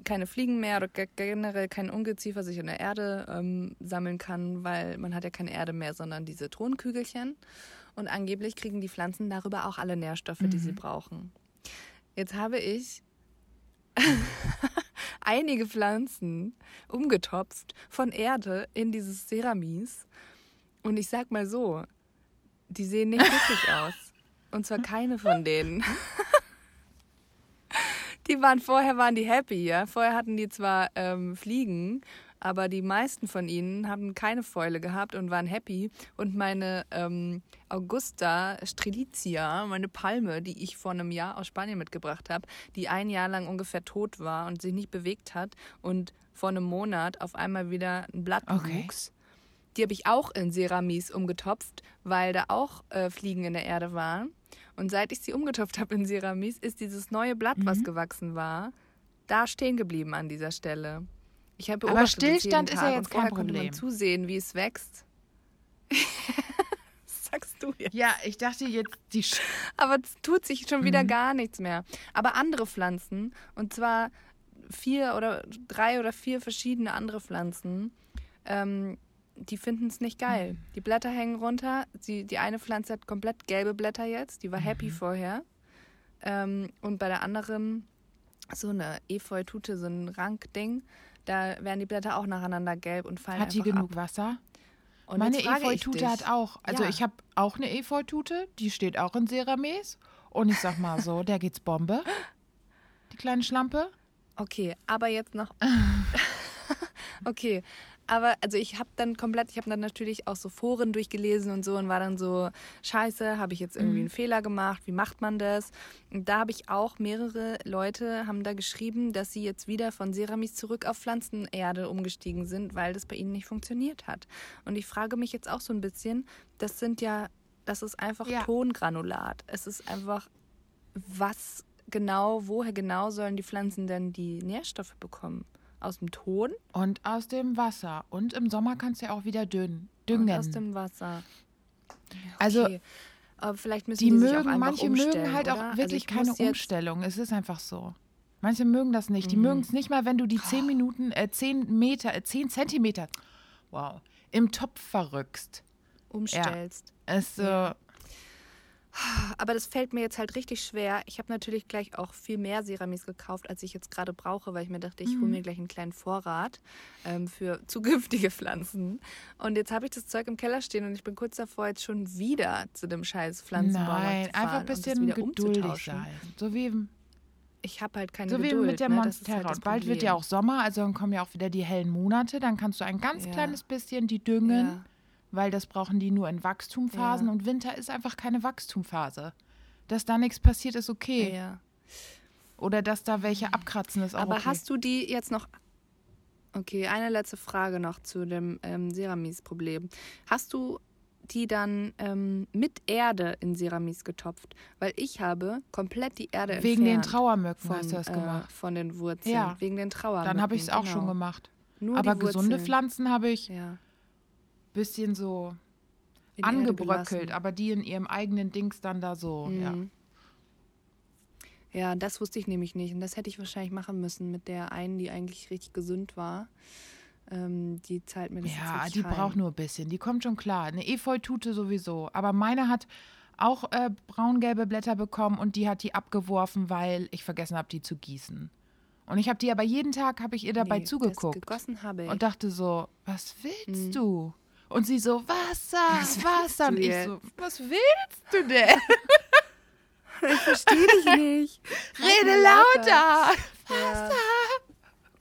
keine Fliegen mehr oder generell kein Ungeziefer sich in der Erde ähm, sammeln kann, weil man hat ja keine Erde mehr, sondern diese Tonkügelchen. Und angeblich kriegen die Pflanzen darüber auch alle Nährstoffe, mhm. die sie mhm. brauchen. Jetzt habe ich einige Pflanzen umgetopft von Erde in dieses Ceramis. Und ich sag mal so, die sehen nicht glücklich aus. Und zwar keine von denen. die waren vorher waren die happy, ja. Vorher hatten die zwar ähm, Fliegen, aber die meisten von ihnen haben keine Fäule gehabt und waren happy. Und meine ähm, Augusta Strelitzia, meine Palme, die ich vor einem Jahr aus Spanien mitgebracht habe, die ein Jahr lang ungefähr tot war und sich nicht bewegt hat und vor einem Monat auf einmal wieder ein Blatt okay. wuchs. Die habe ich auch in Ceramis umgetopft, weil da auch äh, Fliegen in der Erde waren. Und seit ich sie umgetopft habe in Ceramis, ist dieses neue Blatt, mhm. was gewachsen war, da stehen geblieben an dieser Stelle. Ich habe
Aber Stillstand ist ja jetzt kein Problem.
konnte man zusehen, wie es wächst. sagst du jetzt?
Ja, ich dachte jetzt die. Sch
Aber es tut sich schon wieder mhm. gar nichts mehr. Aber andere Pflanzen und zwar vier oder drei oder vier verschiedene andere Pflanzen, ähm, die finden es nicht geil. Die Blätter hängen runter. Sie, die eine Pflanze hat komplett gelbe Blätter jetzt. Die war happy mhm. vorher. Ähm, und bei der anderen so eine Efeutute, so ein Rankding, da werden die Blätter auch nacheinander gelb und fallen
Hat die genug ab. Wasser? Und Meine Efeutute hat auch, also ja. ich habe auch eine Efeutute, die steht auch in Ceramis. Und ich sag mal so, der geht's Bombe. Die kleine Schlampe.
Okay, aber jetzt noch. okay, aber also ich habe dann komplett, ich habe dann natürlich auch so Foren durchgelesen und so und war dann so, scheiße, habe ich jetzt irgendwie mhm. einen Fehler gemacht, wie macht man das? Und da habe ich auch mehrere Leute haben da geschrieben, dass sie jetzt wieder von Ceramis zurück auf Pflanzenerde umgestiegen sind, weil das bei ihnen nicht funktioniert hat. Und ich frage mich jetzt auch so ein bisschen, das sind ja, das ist einfach ja. Tongranulat. Es ist einfach, was genau, woher genau sollen die Pflanzen denn die Nährstoffe bekommen? Aus dem Ton.
Und aus dem Wasser. Und im Sommer kannst du ja auch wieder dünn, düngen. Und
aus dem Wasser.
Also,
okay. Also, vielleicht müssen
die,
die
mögen,
manche
mögen halt oder? auch also wirklich also keine Umstellung. Es ist einfach so. Manche mögen das nicht. Die
Mhm.
mögen es nicht mal, wenn du die 10 Minuten, äh, 10 Meter, äh, 10 Zentimeter, wow, im Topf verrückst.
Umstellst.
Es, äh,
Ja. Aber das fällt mir jetzt halt richtig schwer. Ich habe natürlich gleich auch viel mehr Ceramis gekauft, als ich jetzt gerade brauche, weil ich mir dachte, ich
Mhm.
hole mir gleich einen kleinen Vorrat ähm, für zukünftige Pflanzen. Und jetzt habe ich das Zeug im Keller stehen und ich bin kurz davor, jetzt schon wieder zu dem scheiß Pflanzenbaumarkt
nein,
zu fahren
einfach ein
und das
bisschen
wieder
geduldig sein. So wie,
Ich habe halt keine
so wie
Geduld.
mit der
ne?
Monstera.
halt
Bald wird ja auch Sommer, also dann kommen ja auch wieder die hellen Monate. Dann kannst du ein ganz
Ja.
kleines bisschen die düngen,
Ja.
Weil das brauchen die nur in Wachstumsphasen
Ja.
und Winter ist einfach keine Wachstumphase. Dass da nichts passiert, ist okay.
Ja.
Oder dass da welche abkratzen, ist auch
Aber
okay.
hast du die jetzt noch. Okay, eine letzte Frage noch zu dem ähm, Ceramis-Problem. Hast du die dann ähm, mit Erde in Ceramis getopft? Weil ich habe komplett die Erde
Wegen den
entfernt
Trauermücken
von,
hast du das
äh,
gemacht.
von den Wurzeln.
Ja.
Wegen den Trauern.
Dann habe ich es auch schon
genau.
gemacht.
Nur
Aber
die
gesunde. Pflanzen habe ich
Ja.
Bisschen so
in
angebröckelt, aber die in ihrem eigenen Dings dann da so, ja.
Mhm. Ja, das wusste ich nämlich nicht. Und das hätte ich wahrscheinlich machen müssen mit der einen, die eigentlich richtig gesund war. Ähm, die zahlt mir das
Ja, die braucht nur ein bisschen. Die kommt schon klar. Eine Efeutute sowieso. Aber meine hat auch äh, braungelbe Blätter bekommen und die hat die abgeworfen, weil ich vergessen habe, die zu gießen. Und ich habe die aber jeden Tag, habe ich ihr dabei
Nee, Das
zugeguckt
gegossen habe ich.
und dachte so, was willst
Mhm.
du? Und sie so, Wasser,
Was
Wasser. Und ich
jetzt?
so, was willst du denn?
Ich verstehe dich nicht.
Rede lauter.
Ja.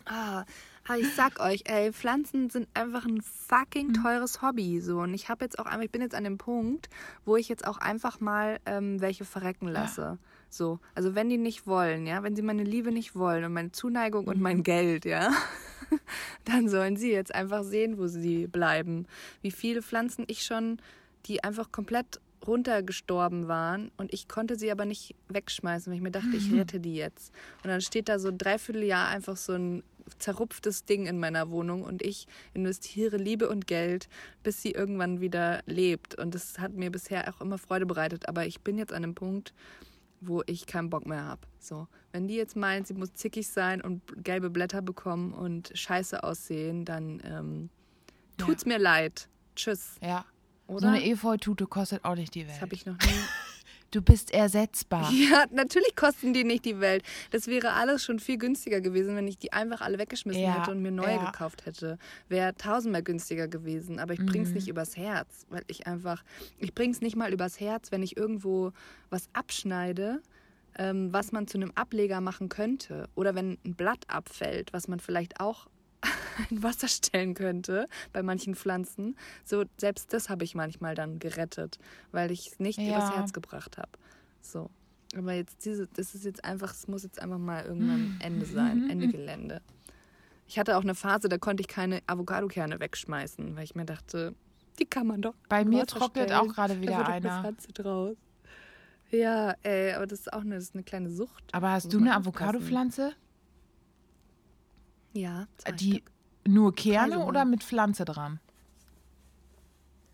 Ah, aber ich sag euch, ey, Pflanzen sind einfach ein fucking
Mhm.
teures Hobby. So. Und ich habe jetzt auch einfach, ich bin jetzt an dem Punkt, wo ich jetzt auch einfach mal ähm, welche verrecken lasse. So. Also wenn die nicht wollen, ja, wenn sie meine Liebe nicht wollen und meine Zuneigung und
Mhm.
mein Geld, ja, dann sollen sie jetzt einfach sehen, wo sie bleiben. Wie viele Pflanzen ich schon, die einfach komplett runtergestorben waren und ich konnte sie aber nicht wegschmeißen, weil ich mir dachte, ich rette die jetzt. Und dann steht da so ein Dreivierteljahr einfach so ein zerrupftes Ding in meiner Wohnung und ich investiere Liebe und Geld, bis sie irgendwann wieder lebt. Und das hat mir bisher auch immer Freude bereitet. Aber ich bin jetzt an einem Punkt, wo ich keinen Bock mehr habe. So, wenn die jetzt meint, sie muss zickig sein und gelbe Blätter bekommen und scheiße aussehen, dann ähm,
Ja.
tut's mir leid. Tschüss.
Ja.
Oder?
So eine Efeutute kostet auch nicht die
das
Welt.
habe ich noch nie.
Du bist ersetzbar.
Ja, natürlich kosten die nicht die Welt. Das wäre alles schon viel günstiger gewesen, wenn ich die einfach alle weggeschmissen
Ja,
hätte und mir neue
ja.
gekauft hätte. Wäre tausendmal günstiger gewesen. Aber ich bring's
Mhm.
nicht übers Herz, weil ich einfach, ich bring's nicht mal übers Herz, wenn ich irgendwo was abschneide, ähm, was man zu einem Ableger machen könnte. Oder wenn ein Blatt abfällt, was man vielleicht auch in Wasser stellen könnte bei manchen Pflanzen. So, selbst das habe ich manchmal dann gerettet, weil ich es nicht
Ja.
übers Herz gebracht habe. So. Aber jetzt diese, das ist jetzt einfach, es muss jetzt einfach mal irgendwann Ende sein, Ende Gelände. Ich hatte auch eine Phase, da konnte ich keine Avocadokerne wegschmeißen, weil ich mir dachte, die kann man doch.
Bei mir trocknet
stellen.
auch gerade wieder einer.
Eine Pflanze draus. Ja, ey, aber das ist auch eine, das ist eine kleine Sucht.
Aber hast du eine. Avocado-Pflanze?
Ja, zwei
Die
Stück.
nur Kerne
Kreise,
oder mit Pflanze dran?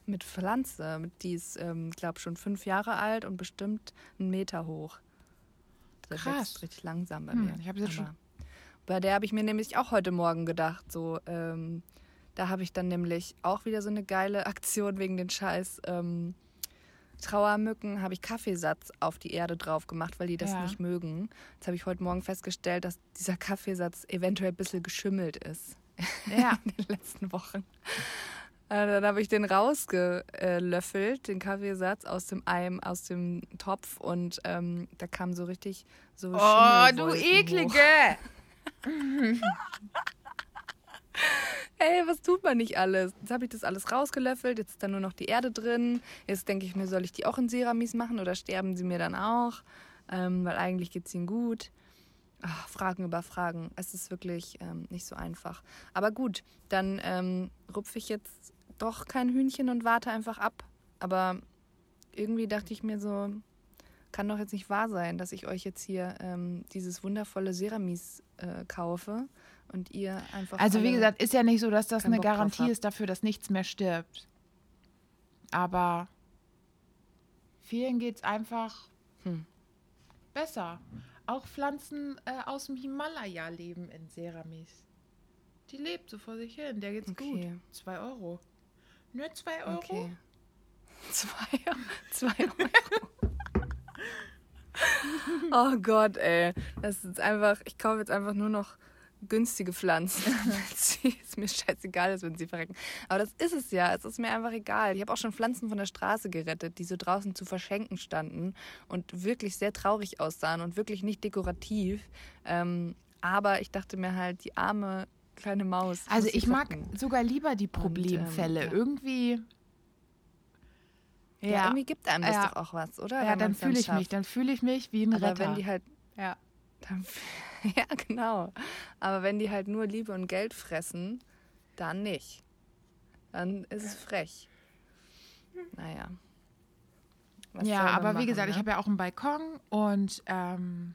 Mit Pflanze. Die ist, ähm, glaube schon fünf Jahre alt und bestimmt einen Meter hoch. Das
Krass.
wächst richtig langsam bei
Hm,
mir.
ich hab jetzt schon-
Bei der habe ich mir nämlich auch heute Morgen gedacht, so, ähm, da habe ich dann nämlich auch wieder so eine geile Aktion wegen den Scheiß ähm, Trauermücken, habe ich Kaffeesatz auf die Erde drauf gemacht, weil die das
Ja.
nicht mögen. Jetzt habe ich heute Morgen festgestellt, dass dieser Kaffeesatz eventuell ein bisschen geschimmelt ist
Ja.
in den letzten Wochen. Äh, Dann habe ich den rausgelöffelt, den Kaffeesatz aus dem Eim, aus dem Topf und ähm, da kam so richtig so
Oh, du eklige!
Ey, was tut man nicht alles? Jetzt habe ich das alles rausgelöffelt, jetzt ist da nur noch die Erde drin. Jetzt denke ich mir, soll ich die auch in Ceramis machen oder sterben sie mir dann auch? Ähm, weil eigentlich geht es ihnen gut. Ach, Fragen über Fragen. Es ist wirklich ähm, nicht so einfach. Aber gut, dann ähm, rupfe ich jetzt doch kein Hühnchen und warte einfach ab. Aber irgendwie dachte ich mir so, kann doch jetzt nicht wahr sein, dass ich euch jetzt hier ähm, dieses wundervolle Ceramis äh, kaufe und ihr einfach.
Also wie gesagt, ist ja nicht so, dass das eine
Bock
Garantie ist dafür, dass nichts mehr stirbt. Aber vielen geht es einfach
Hm.
besser. auch Pflanzen äh, aus dem Himalaya leben in Seramis. Die lebt so vor sich hin. Der geht's
Okay.
gut. Zwei Euro. Nur zwei Euro?
Okay. Zwei, zwei Euro. oh Gott, ey. Das ist einfach, ich kaufe jetzt einfach nur noch günstige Pflanzen. ist mir scheißegal ist, wenn sie verrecken. Aber das ist es ja. Es ist mir einfach egal. Ich habe auch schon Pflanzen von der Straße gerettet, die so draußen zu verschenken standen und wirklich sehr traurig aussahen und wirklich nicht dekorativ. Ähm, aber ich dachte mir halt, die arme kleine Maus.
Also ich mag sogar lieber die Problemfälle.
ja.
Irgendwie.
Ja,
Ja,
irgendwie gibt einem das
Ja.
doch auch was, oder?
ja
Wenn
dann fühle ich
schafft.
mich, dann fühle ich mich wie ein
Aber
Retter.
wenn die halt
ja.
Dann, ja, genau. Aber wenn die halt nur Liebe und Geld fressen, dann nicht. Dann ist es frech. Naja. Was
ja, aber wie
machen,
gesagt, ich
ne?
habe ja auch einen Balkon und ähm,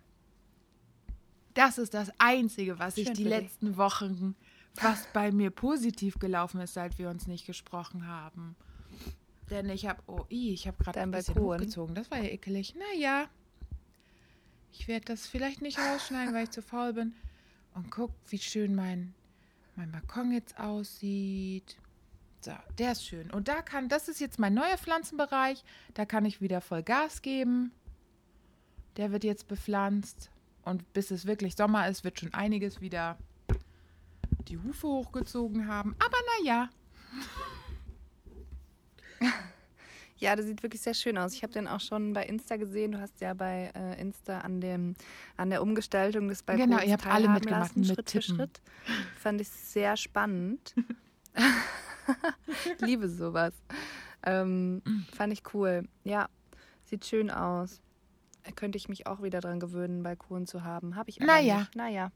das ist das Einzige, was ich
Schön
die
für dich.
letzten Wochen, was bei mir positiv gelaufen ist, seit wir uns nicht gesprochen haben. Denn ich habe, oh, ich habe gerade ein bisschen
Balkon?
hochgezogen. Das war ja ekelig. Naja, ich werde das vielleicht nicht rausschneiden, weil ich zu faul bin. Und guck, wie schön mein, mein Balkon jetzt aussieht. So, der ist schön. Und da kann, das ist jetzt mein neuer Pflanzenbereich. Da kann ich wieder voll Gas geben. Der wird jetzt bepflanzt. Und bis es wirklich Sommer ist, wird schon einiges wieder die Hufe hochgezogen haben. Aber naja,
Ja, der sieht wirklich sehr schön aus. Ich habe den auch schon bei Insta gesehen. Du hast ja bei äh, Insta an, dem, an der Umgestaltung des Balkons
Genau, ihr habt alle mitgemacht
lassen,
mit
Schritt für
Tippen.
Schritt. Fand ich sehr spannend. ich liebe sowas. Ähm, fand ich cool. Ja, sieht schön aus. Könnte ich mich auch wieder dran gewöhnen, Balkon zu haben. Habe ich aber
Naja.
nicht. Naja,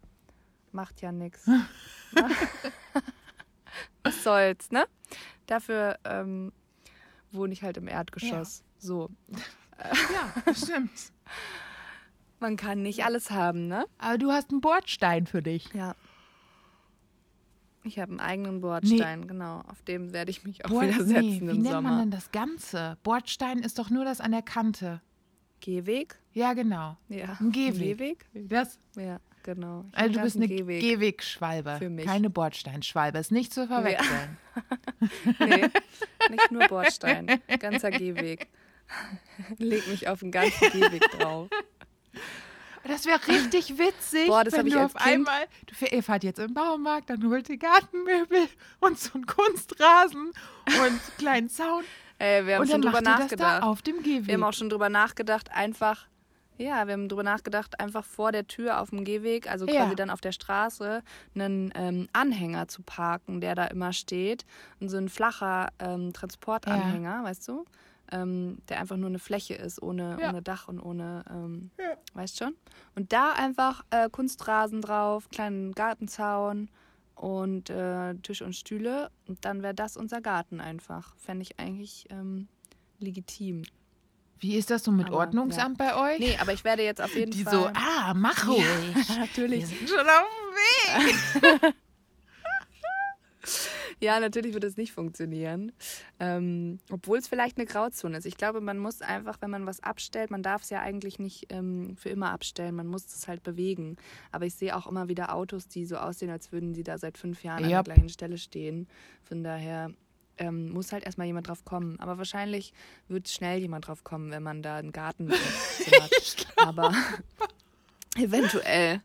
macht ja nichts. Was soll's, ne? Dafür ähm, wohne ich halt im Erdgeschoss. So.
ja, stimmt.
Man kann nicht alles haben, ne?
Aber du hast einen Bordstein für dich.
Ja. Ich habe einen eigenen Bordstein, genau. Auf dem werde ich mich auch
Bord-
wieder setzen
nee, wie
im
nennt
Sommer.
man denn das Ganze? Bordstein ist doch nur das an der Kante.
Gehweg?
Ja, genau.
Ja.
Ein Gehweg.
Gehweg?
Das,
Ja, genau. Ich
also du bist eine
Gehweg.
Gehwegschwalbe,
Für mich.
keine Bordsteinschwalbe. Ist nicht zu verwechseln.
Nee, nicht nur Bordstein. Ganzer Gehweg. Leg mich auf den ganzen Gehweg drauf.
Das wäre richtig witzig,
Boah, das
wenn
ich
du auf
Kind-
einmal, du ihr fahrt jetzt im Baumarkt, dann holt ihr Gartenmöbel und so einen Kunstrasen und einen kleinen Zaun
Ey, wir haben
und
schon drüber nachgedacht.
da auf dem Gehweg.
Wir haben auch schon drüber nachgedacht, einfach, ja, wir haben drüber nachgedacht, einfach vor der Tür auf dem Gehweg, also
Ja.
quasi dann auf der Straße, einen ähm, Anhänger zu parken, der da immer steht. Und so ein flacher ähm, Transportanhänger, weißt du? Ähm, der einfach nur eine Fläche ist, ohne,
Ja.
ohne Dach und ohne, ähm,
Ja.
weißt schon? Und da einfach äh, Kunstrasen drauf, kleinen Gartenzaun und äh, Tisch und Stühle. Und dann wäre das unser Garten einfach. Fände ich eigentlich ähm, legitim.
Wie ist das so mit
Aber,
Ordnungsamt bei euch?
Nee, aber ich werde jetzt auf jeden
Die
Fall.
so, ah, mach ruhig.
natürlich.
Wir sind schon auf dem Weg.
Ja, natürlich wird es nicht funktionieren. Ähm, Obwohl es vielleicht eine Grauzone ist. Ich glaube, man muss einfach, wenn man was abstellt, man darf es ja eigentlich nicht ähm, für immer abstellen. Man muss es halt bewegen. Aber ich sehe auch immer wieder Autos, die so aussehen, als würden die da seit fünf Jahren an
Yep.
der gleichen Stelle stehen. Von daher ähm, muss halt erstmal jemand drauf kommen. Aber wahrscheinlich wird schnell jemand drauf kommen, wenn man da einen Garten hat. Aber eventuell.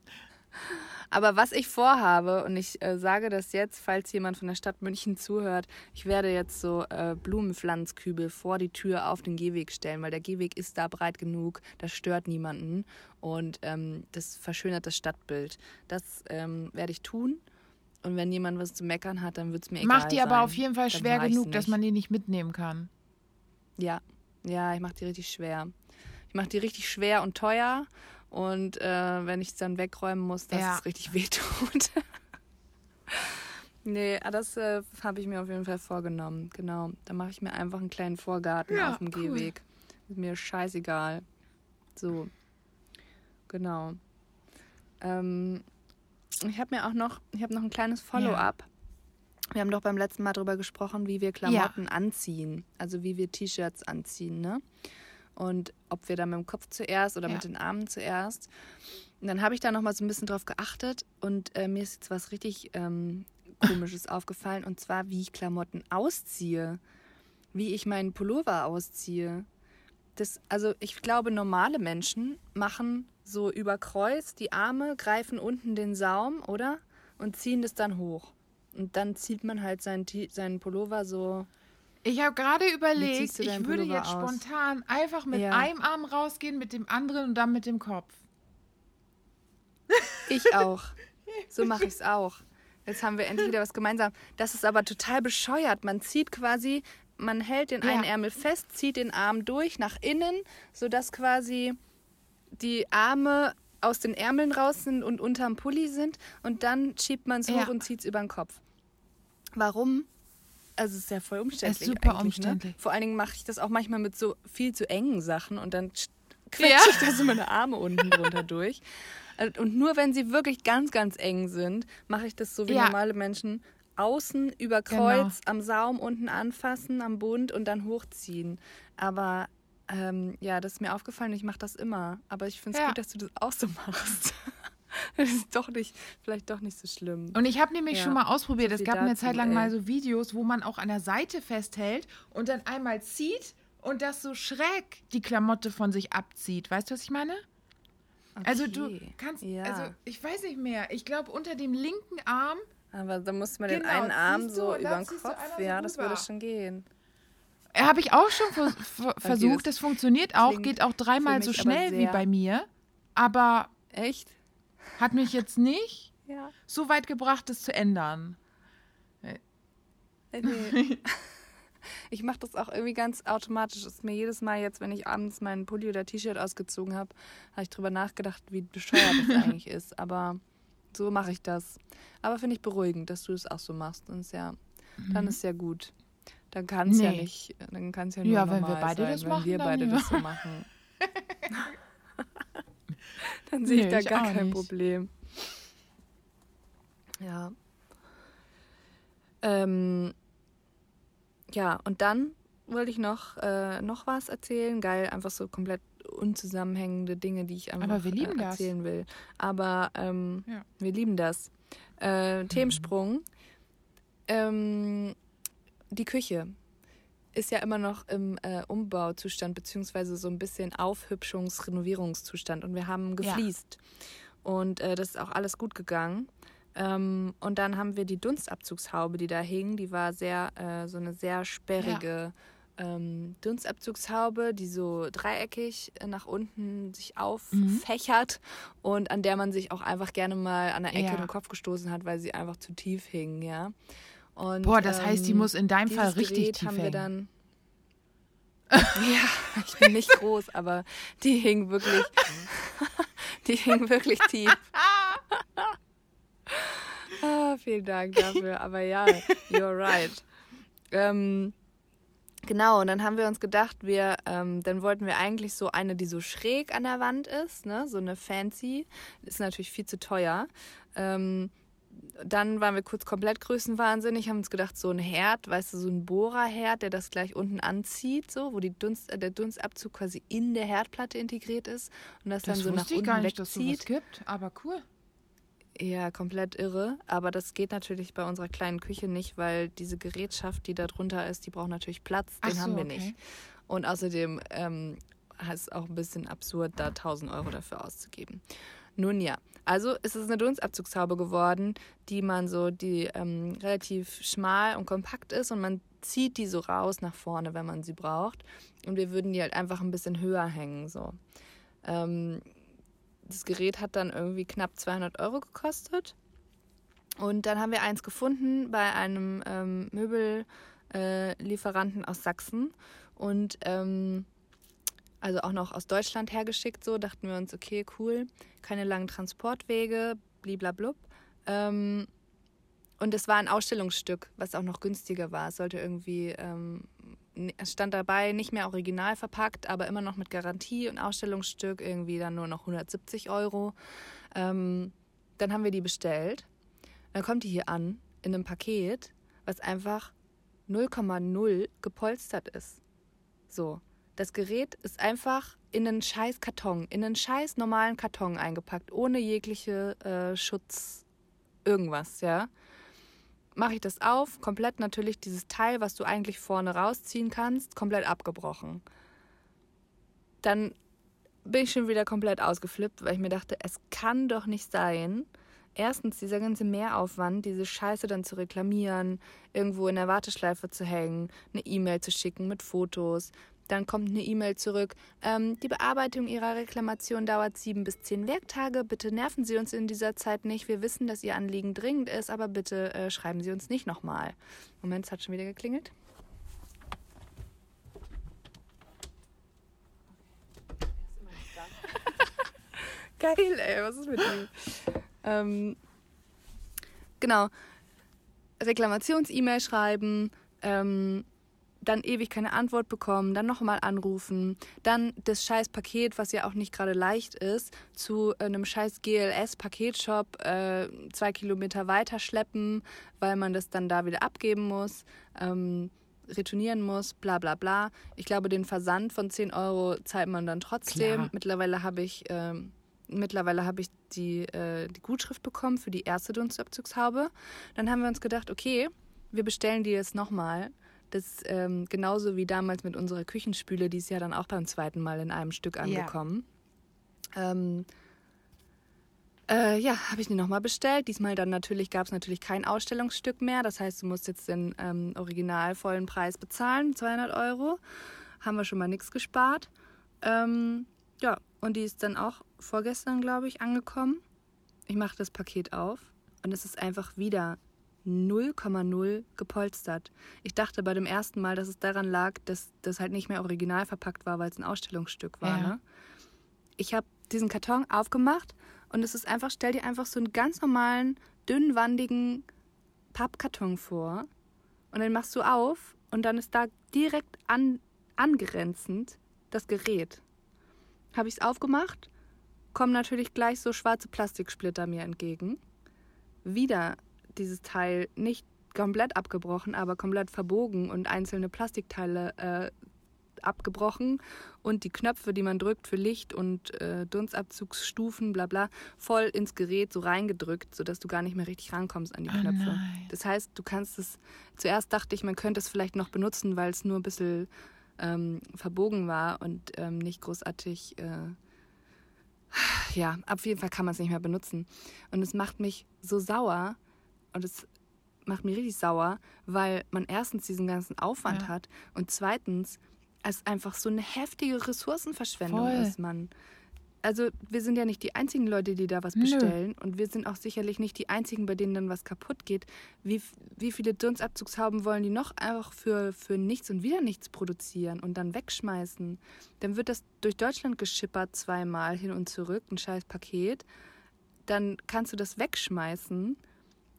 Aber was ich vorhabe, und ich äh, sage das jetzt, falls jemand von der Stadt München zuhört, ich werde jetzt so äh, Blumenpflanzkübel vor die Tür auf den Gehweg stellen, weil der Gehweg ist da breit genug, das stört niemanden und ähm, das verschönert das Stadtbild. Das ähm, werde ich tun. Und wenn jemand was zu meckern hat, dann wird es mir egal
Macht die aber
sein.
auf jeden Fall
Dann
schwer genug, dass man die nicht mitnehmen kann.
Ja, ja, ich mache die richtig schwer. Ich mache die richtig schwer und teuer. Und äh, wenn ich es dann wegräumen muss, dass
Ja.
es richtig wehtut. nee, das äh, habe ich mir auf jeden Fall vorgenommen. Genau. Da mache ich mir einfach einen kleinen Vorgarten
Ja,
auf dem
cool.
Gehweg. Ist mir scheißegal. So. Genau. Ähm, ich habe mir auch noch, ich habe noch ein kleines Follow-up. Wir haben doch beim letzten Mal darüber gesprochen, wie wir Klamotten anziehen. Also wie wir T-Shirts anziehen, ne? und ob wir da mit dem Kopf zuerst oder
Ja.
mit den Armen zuerst. Und dann habe ich da noch mal so ein bisschen drauf geachtet und äh, mir ist jetzt was richtig ähm, Komisches aufgefallen und zwar, wie ich Klamotten ausziehe, wie ich meinen Pullover ausziehe. Das, also ich glaube, normale Menschen machen so über Kreuz die Arme, greifen unten den Saum, oder? Und ziehen das dann hoch. Und dann zieht man halt seinen, seinen Pullover so.
Ich habe gerade überlegt, ich
deinen
würde
Pullover
jetzt
aus?
spontan einfach mit
Ja.
einem Arm rausgehen, mit dem anderen und dann mit dem Kopf.
Ich auch. So mache ich es auch. Jetzt haben wir endlich wieder was gemeinsam. Das ist aber total bescheuert. Man zieht quasi, man hält den einen
Ja.
Ärmel fest, zieht den Arm durch nach innen, sodass quasi die Arme aus den Ärmeln raus sind und unterm Pulli sind. Und dann schiebt man es
Ja.
hoch und zieht es über den Kopf. Warum? Also es ist ja voll umständlich.
super
eigentlich,
umständlich.
Ne? Vor allen Dingen mache ich das auch manchmal mit so viel zu engen Sachen und dann sch- quetsche
Ja.
ich da so meine Arme unten drunter durch. Äh, Und nur wenn sie wirklich ganz, ganz eng sind, mache ich das so wie
Ja.
normale Menschen. Außen über
Genau.
Kreuz am Saum unten anfassen, am Bund und dann hochziehen. Aber ähm, ja, das ist mir aufgefallen, ich mache das immer. Aber ich finde es
Ja.
gut, dass du das auch so machst. das ist doch nicht, vielleicht doch nicht so schlimm.
Und ich habe nämlich
Ja.
schon mal ausprobiert, es gab eine Zeit lang
ey.
mal so Videos, wo man auch an der Seite festhält und dann einmal zieht und das so schräg die Klamotte von sich abzieht. Weißt du, was ich meine? Also du
Okay.
kannst,
Ja.
also ich weiß nicht mehr, ich glaube unter dem linken Arm,
Aber da muss man den
Genau,
einen Arm
du
so über den Kopf. Ja, das würde schon gehen.
habe ich auch schon vers ver versucht, das funktioniert auch,
klingt
geht auch dreimal so schnell wie bei mir, aber
Echt?
hat mich jetzt nicht
Ja.
so weit gebracht, das zu ändern.
Äh, Nee. Ich mache das auch irgendwie ganz automatisch. Ist mir jedes Mal jetzt, wenn ich abends meinen Pulli oder T-Shirt ausgezogen habe, habe ich drüber nachgedacht, wie bescheuert das eigentlich ist. Aber so mache ich das. Aber finde ich beruhigend, dass du das auch so machst. Und ist ja, dann ist ja gut. Dann kann es ja
Mhm. Nee.
nicht, dann kann es ja nur
Ja, wenn wir beide
sein,
das
wenn
machen,
wir beide
ja.
das so machen. dann sehe ich
Nee,
da
ich
gar kein
nicht.
Problem. Ja. Ähm, ja, und dann wollte ich noch, äh, noch was erzählen. Geil, einfach so komplett unzusammenhängende Dinge, die ich einfach
Aber wir lieben
äh,
das.
erzählen will. Aber ähm,
Ja.
wir lieben das. Äh, Themensprung. Ähm, die Küche ist ja immer noch im äh, Umbauzustand, beziehungsweise so ein bisschen Aufhübschungs-, Renovierungszustand. Und wir haben
Ja.
gefliest. Und äh, das ist auch alles gut gegangen. Ähm, und dann haben wir die Dunstabzugshaube, die da hing. Die war sehr, äh, so eine sehr sperrige ähm, Dunstabzugshaube, die so dreieckig äh, nach unten sich auffächert und an der man sich auch einfach gerne mal an der Ecke
Ja.
den Kopf gestoßen hat, weil sie einfach zu tief hing, ja. Und,
Boah, das heißt, die
ähm,
muss in deinem Fall richtig
Gerät
tief
haben wir
hängen.
dann. ja, ich bin nicht groß, aber die hing wirklich, die hing wirklich tief. ah, vielen Dank dafür. Aber ja, you're right. Ähm, genau, und dann haben wir uns gedacht, wir, ähm, dann wollten wir eigentlich so eine, die so schräg an der Wand ist, ne, so eine fancy. Ist natürlich viel zu teuer. Ähm, dann waren wir kurz komplett größenwahnsinnig, haben uns gedacht, so ein Herd, weißt du, so ein Bohrerherd, der das gleich unten anzieht, so, wo die Dunst, äh, der Dunstabzug quasi in der Herdplatte integriert ist und das,
Das
dann so nach
wusste ich
unten
gar nicht, dass sowas
wegzieht.
gibt, aber cool.
Ja, komplett irre. Aber das geht natürlich bei unserer kleinen Küche nicht, weil diese Gerätschaft, die da drunter ist, die braucht natürlich Platz. Den
Ach
haben
so,
wir
okay.
nicht. Und außerdem ähm, ist es auch ein bisschen absurd, da 1000 Euro dafür auszugeben. Nun ja, also ist es eine Dunstabzugshaube geworden, die man so, die ähm, relativ schmal und kompakt ist und man zieht die so raus nach vorne, wenn man sie braucht. Und wir würden die halt einfach ein bisschen höher hängen, so. Ähm, das Gerät hat dann irgendwie knapp 200 Euro gekostet. Und dann haben wir eins gefunden bei einem ähm, Möbellieferanten aus Sachsen. Und ähm, also auch noch aus Deutschland hergeschickt. So dachten wir uns, okay, cool, keine langen Transportwege, bliblablub. Ähm, und es war ein Ausstellungsstück, was auch noch günstiger war. Es sollte irgendwie, ähm, stand dabei, nicht mehr original verpackt, aber immer noch mit Garantie und Ausstellungsstück, irgendwie dann nur noch 170 Euro. Ähm, dann haben wir die bestellt. Dann kommt die hier an in einem Paket, was einfach 0,0 gepolstert ist. So. Das Gerät ist einfach in einen scheiß Karton, in einen scheiß normalen Karton eingepackt, ohne jegliche äh, Schutz irgendwas, ja. Mache ich das auf, komplett natürlich dieses Teil, was du eigentlich vorne rausziehen kannst, komplett abgebrochen. Dann bin ich schon wieder komplett ausgeflippt, weil ich mir dachte, es kann doch nicht sein. Erstens, dieser ganze Mehraufwand, diese Scheiße dann zu reklamieren, irgendwo in der Warteschleife zu hängen, eine E-Mail zu schicken mit Fotos, dann kommt eine E-Mail zurück. Ähm, die Bearbeitung Ihrer Reklamation dauert sieben bis zehn Werktage. Bitte nerven Sie uns in dieser Zeit nicht. Wir wissen, dass Ihr Anliegen dringend ist, aber bitte äh, schreiben Sie uns nicht nochmal. Moment, es hat schon wieder geklingelt. Geil, ey, was ist mit dir? ähm, genau. Reklamations-E-Mail schreiben, ähm, dann ewig keine Antwort bekommen, dann nochmal anrufen, dann das scheiß Paket, was ja auch nicht gerade leicht ist, zu einem scheiß GLS-Paketshop äh, zwei Kilometer weiter schleppen, weil man das dann da wieder abgeben muss, ähm, retournieren muss, bla bla bla. Ich glaube, den Versand von 10 Euro zahlt man dann trotzdem. Klar. Mittlerweile habe ich... Ähm, mittlerweile habe ich die, äh, die Gutschrift bekommen für die erste Dunstabzugshaube. Dann haben wir uns gedacht, okay, wir bestellen die jetzt nochmal das ähm, genauso wie damals mit unserer Küchenspüle, die ist ja dann auch beim zweiten Mal in einem Stück angekommen. Ja. Ähm, äh, ja, habe ich die nochmal bestellt. Diesmal dann natürlich gab es natürlich kein Ausstellungsstück mehr. Das heißt, du musst jetzt den ähm, original vollen Preis bezahlen, 200 Euro. Haben wir schon mal nichts gespart. Ähm, ja, und die ist dann auch vorgestern, glaube ich, angekommen. Ich mache das Paket auf und es ist einfach wieder 0,0 gepolstert. Ich dachte bei dem ersten Mal, dass es daran lag, dass das halt nicht mehr original verpackt war, weil es ein Ausstellungsstück war. Ja. Ne? Ich habe diesen Karton aufgemacht und es ist einfach, stell dir einfach so einen ganz normalen, dünnwandigen Pappkarton vor und dann machst du auf und dann ist da direkt an, angrenzend das Gerät. Habe ich es aufgemacht, kommen natürlich gleich so schwarze Plastiksplitter mir entgegen. Wieder dieses Teil nicht komplett abgebrochen, aber komplett verbogen und einzelne Plastikteile äh, abgebrochen und die Knöpfe, die man drückt für Licht und äh, Dunstabzugsstufen, bla bla, voll ins Gerät so reingedrückt, sodass du gar nicht mehr richtig rankommst an die oh Knöpfe. Nein. Das heißt, du kannst es, zuerst dachte ich, man könnte es vielleicht noch benutzen, weil es nur ein bisschen ähm, verbogen war und ähm, nicht großartig, äh, ja, auf jeden Fall kann man es nicht mehr benutzen. Und es macht mich so sauer, und es macht mich richtig sauer, weil man erstens diesen ganzen Aufwand ja. hat und zweitens es einfach so eine heftige Ressourcenverschwendung Voll. ist, Mann. Also wir sind ja nicht die einzigen Leute, die da was bestellen Nö. und wir sind auch sicherlich nicht die einzigen, bei denen dann was kaputt geht. Wie, wie viele Dunstabzugshauben wollen die noch einfach für, für nichts und wieder nichts produzieren und dann wegschmeißen? Dann wird das durch Deutschland geschippert zweimal hin und zurück, ein scheiß Paket. Dann kannst du das wegschmeißen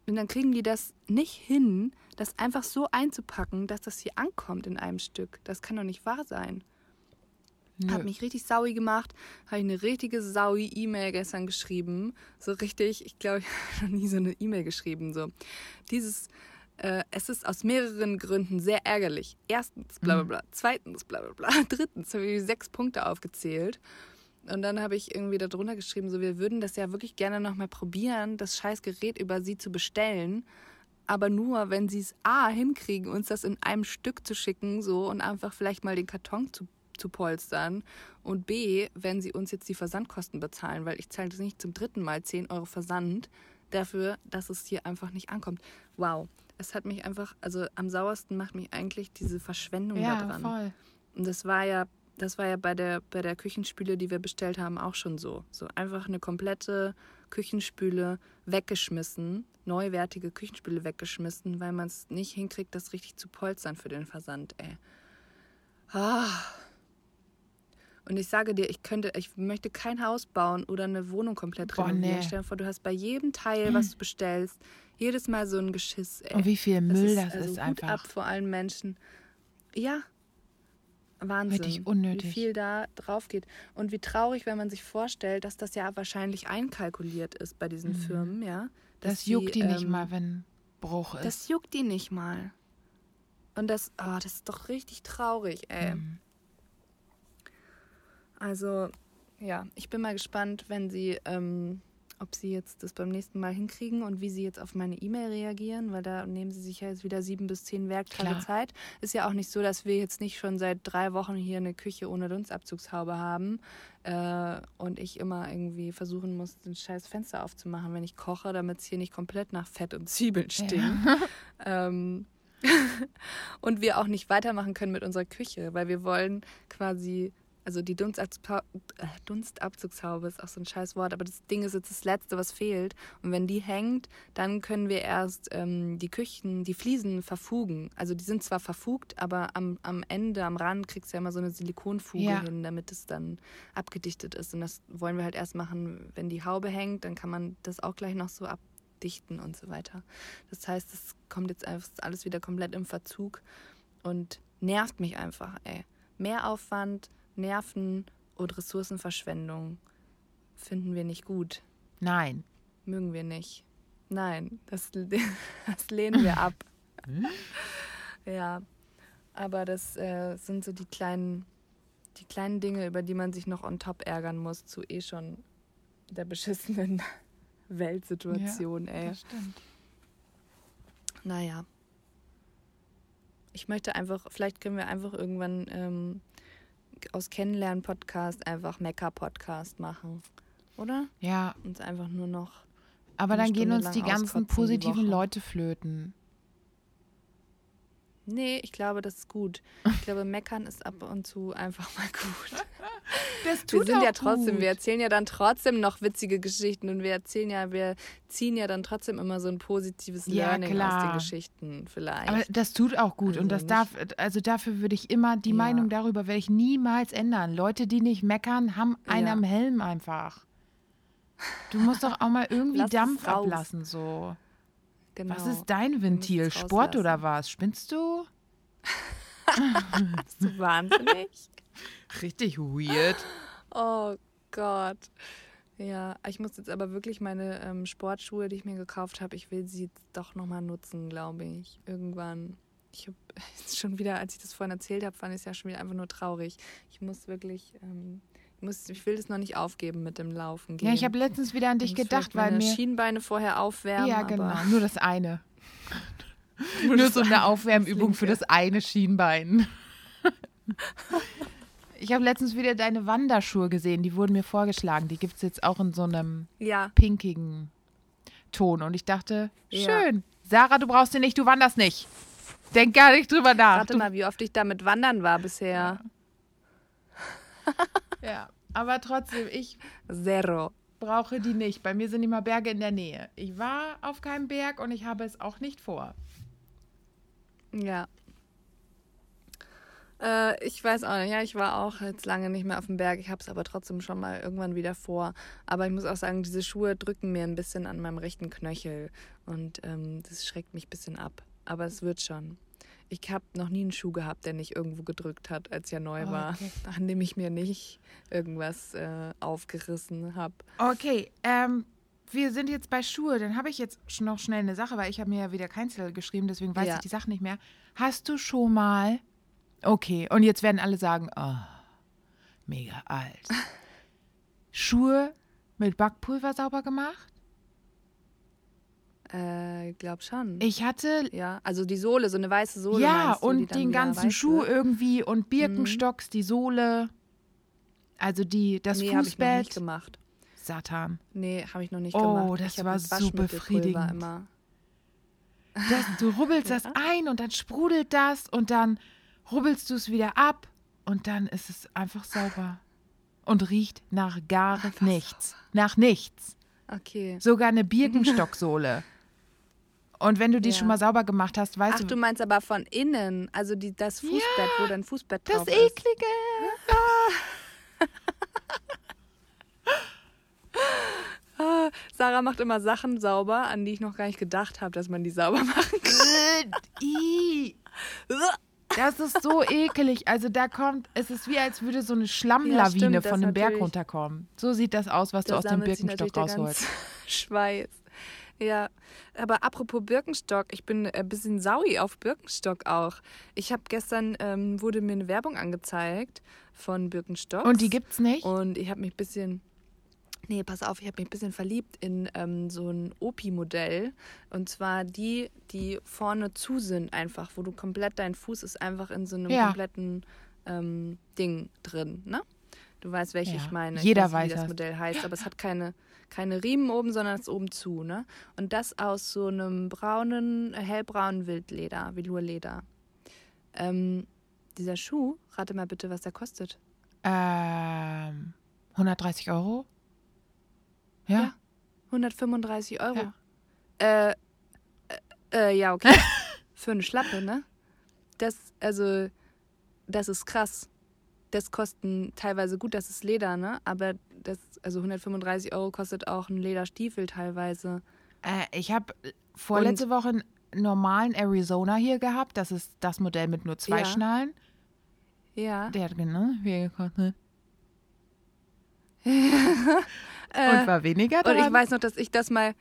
und dann kriegen die das nicht hin, das einfach so einzupacken, dass das hier ankommt in einem Stück. Das kann doch nicht wahr sein. Nö. Hat mich richtig saui gemacht. Habe ich eine richtige saui E-Mail gestern geschrieben. So richtig, ich glaube, ich habe noch nie so eine E-Mail geschrieben. So, dieses, äh, es ist aus mehreren Gründen sehr ärgerlich. Erstens, bla bla mhm. bla. Zweitens, bla bla bla. Drittens habe ich sechs Punkte aufgezählt. Und dann habe ich irgendwie darunter geschrieben, so wir würden das ja wirklich gerne nochmal probieren, das scheiß Gerät über sie zu bestellen. Aber nur, wenn sie es A hinkriegen, uns das in einem Stück zu schicken, so und einfach vielleicht mal den Karton zu, zu polstern. Und B, wenn sie uns jetzt die Versandkosten bezahlen, weil ich zahle das nicht zum dritten Mal 10 Euro Versand dafür, dass es hier einfach nicht ankommt. Wow. Es hat mich einfach, also am sauersten macht mich eigentlich diese Verschwendung ja, da dran. Voll. Und das war ja das war ja bei der, bei der Küchenspüle, die wir bestellt haben, auch schon so. So einfach eine komplette Küchenspüle weggeschmissen, neuwertige Küchenspüle weggeschmissen, weil man es nicht hinkriegt, das richtig zu polstern für den Versand, ey. Ah. Und ich sage dir, ich könnte, ich möchte kein Haus bauen oder eine Wohnung komplett Boah, renovieren. Nee. Stell dir vor, du hast bei jedem Teil, was du bestellst, jedes Mal so ein Geschiss. Ey.
Und wie viel Müll das ist, das also ist einfach.
ab vor allen Menschen. Ja, Wahnsinn, Richtig unnötig. wie viel da drauf geht. Und wie traurig, wenn man sich vorstellt, dass das ja wahrscheinlich einkalkuliert ist bei diesen mhm. Firmen, ja.
Das juckt die, die nicht ähm, mal, wenn Bruch ist.
Das juckt die nicht mal. Und das, oh, das ist doch richtig traurig, ey. Mhm. Also, ja, ich bin mal gespannt, wenn sie, ähm, ob sie jetzt das beim nächsten Mal hinkriegen und wie sie jetzt auf meine E-Mail reagieren, weil da nehmen sie sich ja jetzt wieder sieben bis zehn Werktage
Klar.
Zeit. Ist ja auch nicht so, dass wir jetzt nicht schon seit drei Wochen hier eine Küche ohne Dunstabzugshaube haben äh, und ich immer irgendwie versuchen muss, ein scheiß Fenster aufzumachen, wenn ich koche, damit es hier nicht komplett nach Fett und Zwiebeln stinkt. Ähm, und wir auch nicht weitermachen können mit unserer Küche, weil wir wollen quasi, also die Dunstabzugshaube, äh, Dunstabzugshaube ist auch so ein scheiß Wort, aber das Ding ist jetzt das Letzte, was fehlt. Und wenn die hängt, dann können wir erst ähm, die Küchen, die Fliesen verfugen. Also die sind zwar verfugt, aber am, am Ende, am Rand kriegst du ja immer so eine Silikonfuge
Ja.
hin, damit es dann abgedichtet ist. Und das wollen wir halt erst machen, wenn die Haube hängt, dann kann man das auch gleich noch so abdichten und so weiter. Das heißt, es kommt jetzt alles wieder komplett im Verzug und nervt mich einfach, ey. Mehr Aufwand, Nerven und Ressourcenverschwendung finden wir nicht gut.
Nein.
Mögen wir nicht. Nein, das, das lehnen wir ab. ja, aber das äh, sind so die kleinen, die kleinen Dinge, über die man sich noch on top ärgern muss, zu eh schon der beschissenen Weltsituation, ey.
Das stimmt.
Naja. Ich möchte einfach, vielleicht können wir einfach irgendwann ähm, aus Kennenlernen-Podcast einfach Mecker-Podcast machen. Oder?
Ja,
Uns einfach nur noch.
aber dann gehen
Stunde
uns die ganzen
die
positiven
Woche.
Leute flöten.
Nee, ich glaube, das ist gut. Ich glaube, meckern ist ab und zu einfach mal gut.
Das
wir sind ja trotzdem, wir erzählen ja dann trotzdem noch witzige Geschichten und wir erzählen ja, wir ziehen ja dann trotzdem immer so ein positives
Ja,
Learning aus
klar.
den Geschichten vielleicht.
Aber das tut auch gut
Also
und das darf, also dafür würde ich immer, die
Ja.
Meinung darüber werde ich niemals ändern. Leute, die nicht meckern, haben einen
Ja.
am Helm einfach. Du musst doch auch mal irgendwie
Lass
Dampf ablassen, so.
genau.
Was ist dein Ventil? Sport oder was? Spinnst du?
Bist du wahnsinnig?
Richtig weird.
Oh Gott. Ja, ich muss jetzt aber wirklich meine ähm, Sportschuhe, die ich mir gekauft habe, ich will sie jetzt doch nochmal nutzen, glaube ich. Irgendwann. Ich habe schon wieder, als ich das vorhin erzählt habe, fand ich es ja schon wieder einfach nur traurig. Ich muss wirklich, ähm, ich, muss, ich will das noch nicht aufgeben mit dem Laufen gehen.
Ja, ich habe letztens wieder an dich gedacht, weil
meine
mir.
Schienbeine vorher aufwärmen.
Ja, genau. Nur das eine. Nur so eine Aufwärmübung für das eine Schienbein. Ich habe letztens wieder deine Wanderschuhe gesehen. Die wurden mir vorgeschlagen. Die gibt es jetzt auch in so einem
ja,
pinkigen Ton. Und ich dachte,
Ja.
schön. Sarah, du brauchst sie nicht, du wanderst nicht. Denk gar nicht drüber nach.
warte
Du,
mal, wie oft ich damit wandern war bisher.
ja, aber trotzdem, ich
Zero.
brauche die nicht. Bei mir sind immer Berge in der Nähe. Ich war auf keinem Berg und ich habe es auch nicht vor.
Ja. Äh, ich weiß auch nicht. Ja, ich war auch jetzt lange nicht mehr auf dem Berg. Ich habe es aber trotzdem schon mal irgendwann wieder vor. Aber ich muss auch sagen, diese Schuhe drücken mir ein bisschen an meinem rechten Knöchel. Und ähm, das schreckt mich ein bisschen ab. Aber es wird schon. Ich habe noch nie einen Schuh gehabt, der nicht irgendwo gedrückt hat, als er neu
Oh,
war.
okay.
An dem ich mir nicht irgendwas äh, aufgerissen habe.
Okay, ähm, wir sind jetzt bei Schuhe. Dann habe ich jetzt noch schnell eine Sache, weil ich habe mir ja wieder kein Zettel geschrieben, deswegen weiß
Ja.
ich die Sache nicht mehr. Hast du schon mal... Okay, und jetzt werden alle sagen, oh, mega alt. Schuhe mit Backpulver sauber gemacht?
Äh, ich glaube schon.
Ich hatte
ja, also die Sohle, so eine weiße Sohle.
ja,
du,
und den ganzen Schuh
wird?
irgendwie und Birkenstocks, die Sohle, also die, das
nee, habe ich noch nicht
Fußbett.
gemacht.
Satan.
Nee, habe ich noch nicht
Oh,
gemacht.
das
ich hab
war so befriedigend.
Immer.
Das, du rubbelst das ein und dann sprudelt das und dann rubbelst du es wieder ab und dann ist es einfach sauber. Und riecht nach gar nichts. Nach nichts.
Okay.
Sogar eine Birkenstocksohle. Und wenn du die
Ja.
schon mal sauber gemacht hast, weißt
Ach,
du,
du meinst aber von innen, also die, das Fußbett, wo dein Fußbett
das
drauf ist.
Eklige.
Ah, Sarah macht immer Sachen sauber, an die ich noch gar nicht gedacht habe, dass man die sauber machen kann.
Das ist so ekelig. Also da kommt, es ist wie als würde so eine Schlammlawine
stimmt, das
von dem Berg runterkommen. So sieht das aus, was du
Da
aus dem Birkenstock rausholst.
Schweiß. Ja, aber apropos Birkenstock, ich bin ein bisschen saui auf Birkenstock auch. Ich habe gestern, ähm, wurde mir eine Werbung angezeigt von Birkenstock.
Und die gibt's nicht?
Und ich habe mich ein bisschen, nee, pass auf, ich habe mich ein bisschen verliebt in ähm, so ein OPI-Modell. Und zwar die, die vorne zu sind einfach, wo du komplett, dein Fuß ist einfach in so einem
Ja.
kompletten ähm, Ding drin, ne? Du weißt, welche
Ja.
ich meine.
Jeder
ich weiß,
weiß
nicht, wie das
das.
Modell heißt, aber es hat keine, keine Riemen oben, sondern es ist oben zu, ne? Und das aus so einem braunen, äh, hellbraunen Wildleder, Velurleder. Ähm, dieser Schuh, rate mal bitte, was der kostet.
Ähm, 130 Euro? Ja.
Ja. 135 Euro.
Ja.
Äh, äh, äh, ja, okay. Für eine Schlappe, ne? Das, also, das ist krass. Das kosten teilweise gut, das ist Leder, ne? Aber das, also 135 Euro kostet auch ein Lederstiefel teilweise.
Äh, ich habe vorletzte Woche einen normalen Arizona hier gehabt. Das ist das Modell mit nur zwei
Ja.
Schnallen.
Ja.
Der hat genau viel gekostet.
Äh,
Und war weniger
Und
dran.
ich weiß noch, dass ich das mal.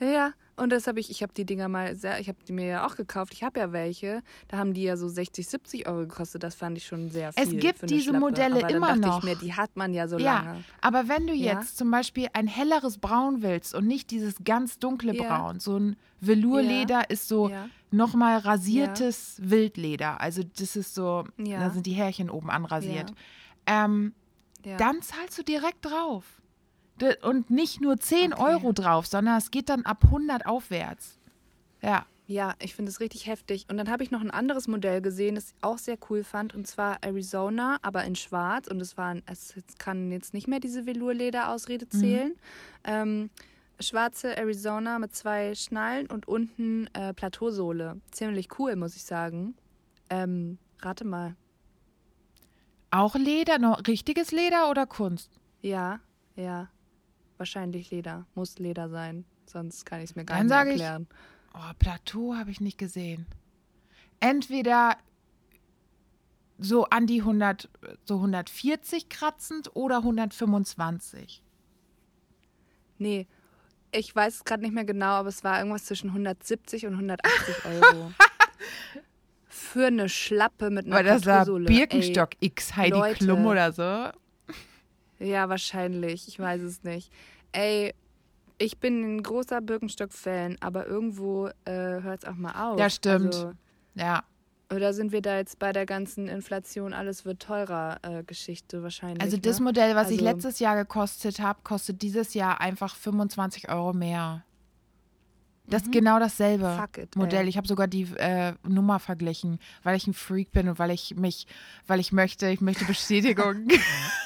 Ja, und das habe ich, ich habe die Dinger mal sehr, ich habe die mir ja auch gekauft. Ich habe ja welche. Da haben die ja so 60, 70 Euro gekostet. Das fand ich schon sehr viel.
Es gibt diese
Schlappe.
Modelle
Aber
immer
dachte
noch.
Ich mir, die hat man ja so
ja,
lange.
aber wenn du
Ja.
jetzt zum Beispiel ein helleres Braun willst und nicht dieses ganz dunkle
Ja.
Braun, so ein Velourleder ist so
Ja.
nochmal rasiertes Wildleder. Also das ist so, da sind die Härchen oben anrasiert. Ähm, dann zahlst du direkt drauf. Und nicht nur 10
Okay.
Euro drauf, sondern es geht dann ab 100 aufwärts. Ja.
Ja, ich finde es richtig heftig. Und dann habe ich noch ein anderes Modell gesehen, das ich auch sehr cool fand. Und zwar Arizona, aber in schwarz. Und es, war, ein- es kann jetzt nicht mehr diese Velourleder-Ausrede zählen. Ähm, schwarze Arizona mit zwei Schnallen und unten äh, Plateausohle. Ziemlich cool, muss ich sagen. Ähm, rate mal.
Auch Leder, noch richtiges Leder oder Kunst?
Ja, ja. Wahrscheinlich Leder. Muss Leder sein. Sonst kann ich es mir gar
Dann
nicht
sage ich-
erklären.
Oh, Plateau habe ich nicht gesehen. Entweder so an die 100, so 140 kratzend oder 125.
Nee, ich weiß es gerade nicht mehr genau, aber es war irgendwas zwischen 170 und 180 Euro. Für eine Schlappe mit einer
Weil das war. Birkenstock X Heidi
Leute.
Klum oder so.
Ja, wahrscheinlich. Ich weiß es nicht. Ey, ich bin ein großer Birkenstock-Fan, aber irgendwo äh, hört es auch mal auf.
Ja, stimmt.
Also,
Ja.
oder sind wir da jetzt bei der ganzen Inflation, alles wird teurer äh, Geschichte wahrscheinlich?
Also das
ne?
Modell, was ich
Also-
letztes Jahr gekostet habe, kostet dieses Jahr einfach 25 Euro mehr. Das ist genau dasselbe
Mhm. It,
Modell.
ey.
Ich habe sogar die äh, Nummer verglichen, weil ich ein Freak bin und weil ich mich, weil ich möchte, ich möchte Bestätigung.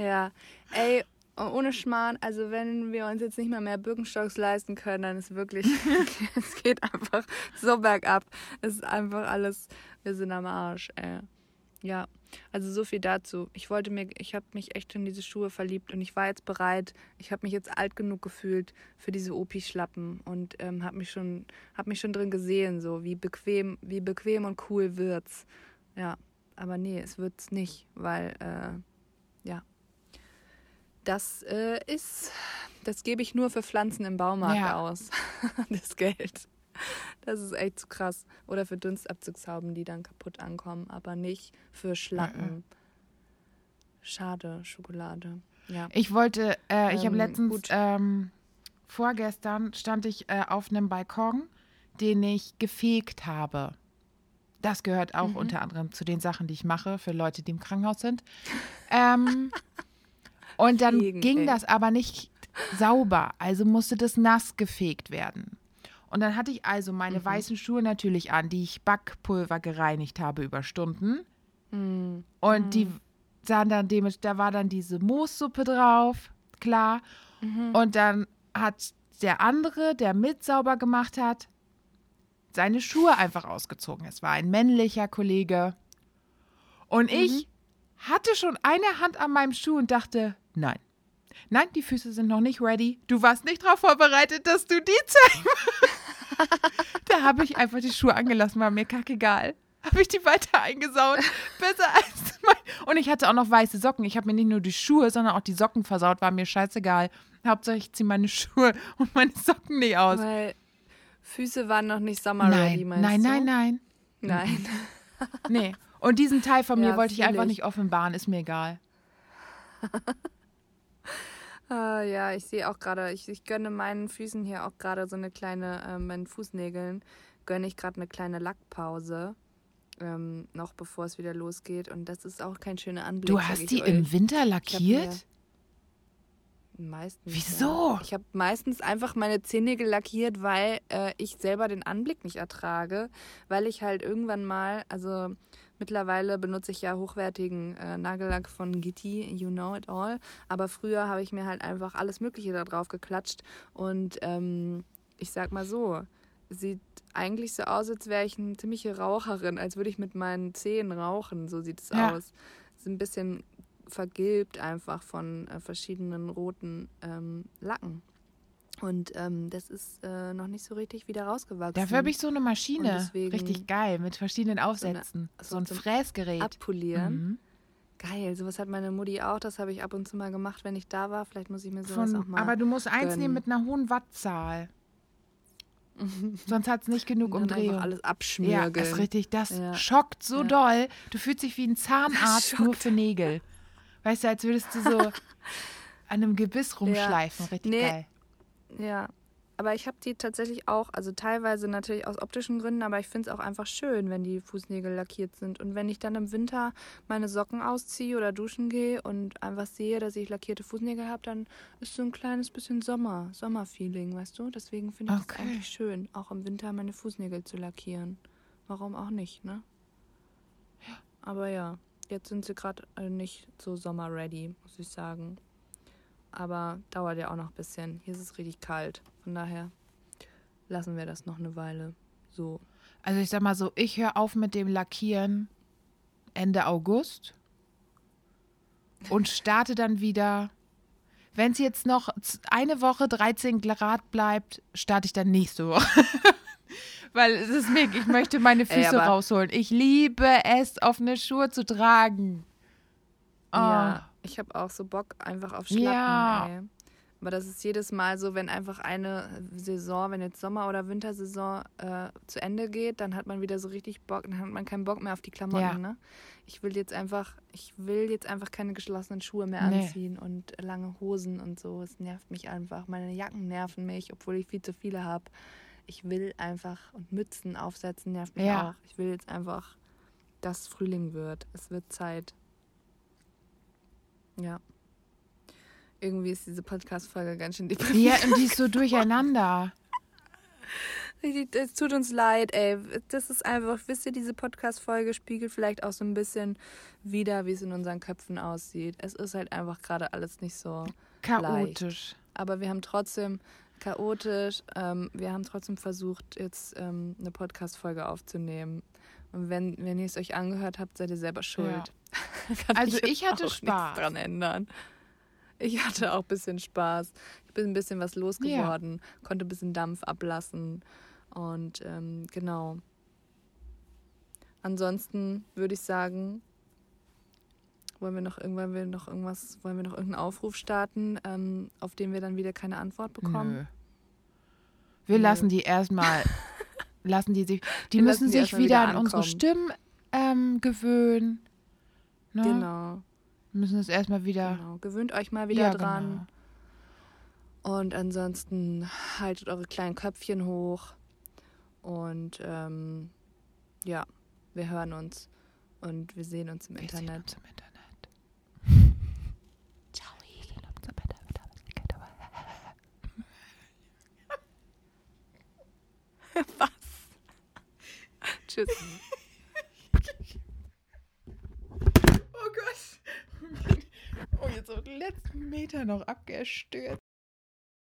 Ja, ey, ohne Schmarrn, also wenn wir uns jetzt nicht mal mehr Birkenstocks leisten können, dann ist wirklich, es geht einfach so bergab. Es ist einfach alles, wir sind am Arsch, ey. Ja, also so viel dazu. Ich wollte mir, ich habe mich echt in diese Schuhe verliebt und ich war jetzt bereit. Ich habe mich jetzt alt genug gefühlt für diese Opi-Schlappen und ähm, habe mich schon, habe mich schon drin gesehen, so wie bequem, wie bequem und cool wird's. Ja, aber nee, es wird's nicht, weil äh, ja, das äh, ist, das gebe ich nur für Pflanzen im Baumarkt
Ja.
aus. das Geld. Das ist echt zu krass. Oder für Dunstabzugshauben, die dann kaputt ankommen, aber nicht für Schlappen. Schade, Schokolade. Ja.
Ich wollte, äh, ich habe
Ähm,
letztens,
gut.
ähm, vorgestern stand ich äh, auf einem Balkon, den ich gefegt habe. Das gehört auch unter anderem zu den Sachen, die ich mache für Leute, die im Krankenhaus sind. Ähm, und dann
Fegen,
ging
ey.
das aber nicht sauber, also musste das nass gefegt werden. Und dann hatte ich also meine weißen Schuhe natürlich an, die ich Backpulver gereinigt habe über Stunden.
Hm.
Und die sahen dann dem, da war dann diese Moossuppe drauf, klar. Und dann hat der andere, der mit sauber gemacht hat, seine Schuhe einfach ausgezogen. Es war ein männlicher Kollege. Und ich hatte schon eine Hand an meinem Schuh und dachte, nein. Nein, die Füße sind noch nicht ready. Du warst nicht darauf vorbereitet, dass du die zeigen. da habe ich einfach die Schuhe angelassen, war mir kackegal. Habe ich die weiter eingesaut. Besser als mein, Und ich hatte auch noch weiße Socken. Ich habe mir nicht nur die Schuhe, sondern auch die Socken versaut. War mir scheißegal. Hauptsache ich ziehe meine Schuhe und meine Socken nicht aus.
Weil Füße waren noch nicht summer-ready,
Nein,
meinst
nein,
du?
nein, nein.
Nein.
Nee. Und diesen Teil von mir
Ja,
wollte ich einfach
ich.
nicht offenbaren. Ist mir egal.
Ah, ja, ich sehe auch gerade, ich, ich gönne meinen Füßen hier auch gerade so eine kleine, äh, meinen Fußnägeln, gönne ich gerade eine kleine Lackpause. Ähm, noch bevor es wieder losgeht. Und das ist auch kein schöner Anblick.
Du hast die
euch.
im Winter lackiert?
Meistens.
Wieso?
Ja. Ich habe meistens einfach meine Zehennägel lackiert, weil äh, ich selber den Anblick nicht ertrage, weil ich halt irgendwann mal, also mittlerweile benutze ich ja hochwertigen äh, Nagellack von Gitti, you know it all, aber früher habe ich mir halt einfach alles Mögliche da drauf geklatscht und ähm, ich sag mal so, sieht eigentlich so aus, als wäre ich eine ziemliche Raucherin, als würde ich mit meinen Zehen rauchen, so sieht es
Ja.
aus. Ist ein bisschen vergilbt einfach von äh, verschiedenen roten ähm, Lacken. Und ähm, das ist äh, noch nicht so richtig wieder rausgewachsen.
Dafür habe ich so eine Maschine. Richtig geil, mit verschiedenen Aufsätzen. So,
so
ein
zum
Fräsgerät.
abpolieren.
Mhm.
Geil, sowas hat meine Mutti auch. Das habe ich ab und zu mal gemacht, wenn ich da war. Vielleicht muss ich mir sowas auch
Von,
mal.
aber du musst eins
gönnen.
nehmen mit einer hohen Wattzahl. Sonst hat es nicht genug Umdrehung.
alles
Ja,
abschmirgeln.
das ist richtig. Das
Ja.
schockt so
Ja.
doll. Du fühlst dich wie ein Zahnarzt nur für Nägel. Weißt du, als würdest du so an einem Gebiss rumschleifen. Richtig
Nee.
geil.
Ja, aber ich habe die tatsächlich auch, also teilweise natürlich aus optischen Gründen, aber ich finde es auch einfach schön, wenn die Fußnägel lackiert sind. Und wenn ich dann im Winter meine Socken ausziehe oder duschen gehe und einfach sehe, dass ich lackierte Fußnägel habe, dann ist so ein kleines bisschen Sommer, Sommerfeeling, weißt du? Deswegen finde ich es
Okay.
eigentlich schön, auch im Winter meine Fußnägel zu lackieren. Warum auch nicht, ne? Aber ja, jetzt sind sie gerade äh, nicht so sommer-ready, muss ich sagen. Aber dauert ja auch noch ein bisschen. Hier ist es richtig kalt. Von daher lassen wir das noch eine Weile so.
Also ich sag mal so, ich höre auf mit dem Lackieren Ende August und starte dann wieder. Wenn es jetzt noch eine Woche 13 Grad bleibt, starte ich dann nächste Woche. Weil es ist mir, ich möchte meine
Ey,
Füße
aber-
rausholen. Ich liebe es, offene Schuhe zu tragen.
Ja,
Ah.
Ich habe auch so Bock einfach auf Schlappen.
Ja.
Ey. Aber das ist jedes Mal so, wenn einfach eine Saison, wenn jetzt Sommer- oder Wintersaison äh, zu Ende geht, dann hat man wieder so richtig Bock, dann hat man keinen Bock mehr auf die Klamotten.
Ja.
Ne? Ich will jetzt einfach, ich will jetzt einfach keine geschlossenen Schuhe mehr
Nee.
anziehen und lange Hosen und so. Es nervt mich einfach. Meine Jacken nerven mich, obwohl ich viel zu viele habe. Ich will einfach und Mützen aufsetzen nervt mich
Ja.
auch. Ich will jetzt einfach, dass Frühling wird. Es wird Zeit. Ja. Irgendwie ist diese Podcast-Folge ganz schön
Ja,
deprimierend.
und die ist so durcheinander.
Es tut uns leid, ey. Das ist einfach, wisst ihr, diese Podcast-Folge spiegelt vielleicht auch so ein bisschen wider, wie es in unseren Köpfen aussieht. Es ist halt einfach gerade alles nicht so.
Chaotisch.
Aber wir haben trotzdem chaotisch, ähm, wir haben trotzdem versucht, jetzt ähm, eine Podcast-Folge aufzunehmen. Und wenn, wenn ihr es euch angehört habt, seid ihr selber schuld. Kann
Also
jetzt
ich hatte
auch nichts
Spaß.
dran ändern. Ich hatte auch ein bisschen Spaß. Ich bin ein bisschen was losgeworden, konnte ein bisschen Dampf ablassen. Und ähm, genau. Ansonsten würde ich sagen, wollen wir noch irgendwann wir noch irgendwas, wollen wir noch irgendeinen Aufruf starten, ähm, auf den wir dann wieder keine Antwort bekommen?
Nö. Wir
Nö.
lassen die erstmal, lassen die sich, die
Wir
müssen
die
sich wieder
wieder
an unsere. Stimmen ähm, gewöhnen. Ne?
Genau,
Müssen es erstmal wieder.
genau. Gewöhnt euch mal wieder
ja,
dran.
Genau.
Und ansonsten haltet eure kleinen Köpfchen hoch. Und ähm, ja, wir hören uns und wir sehen uns im
Wir sehen
Internet.
uns im Internet. Ciao. Wir sehen uns im Internet.
Tschüss.
Oh Gott. Oh, jetzt auf den letzten Meter noch abgestürzt.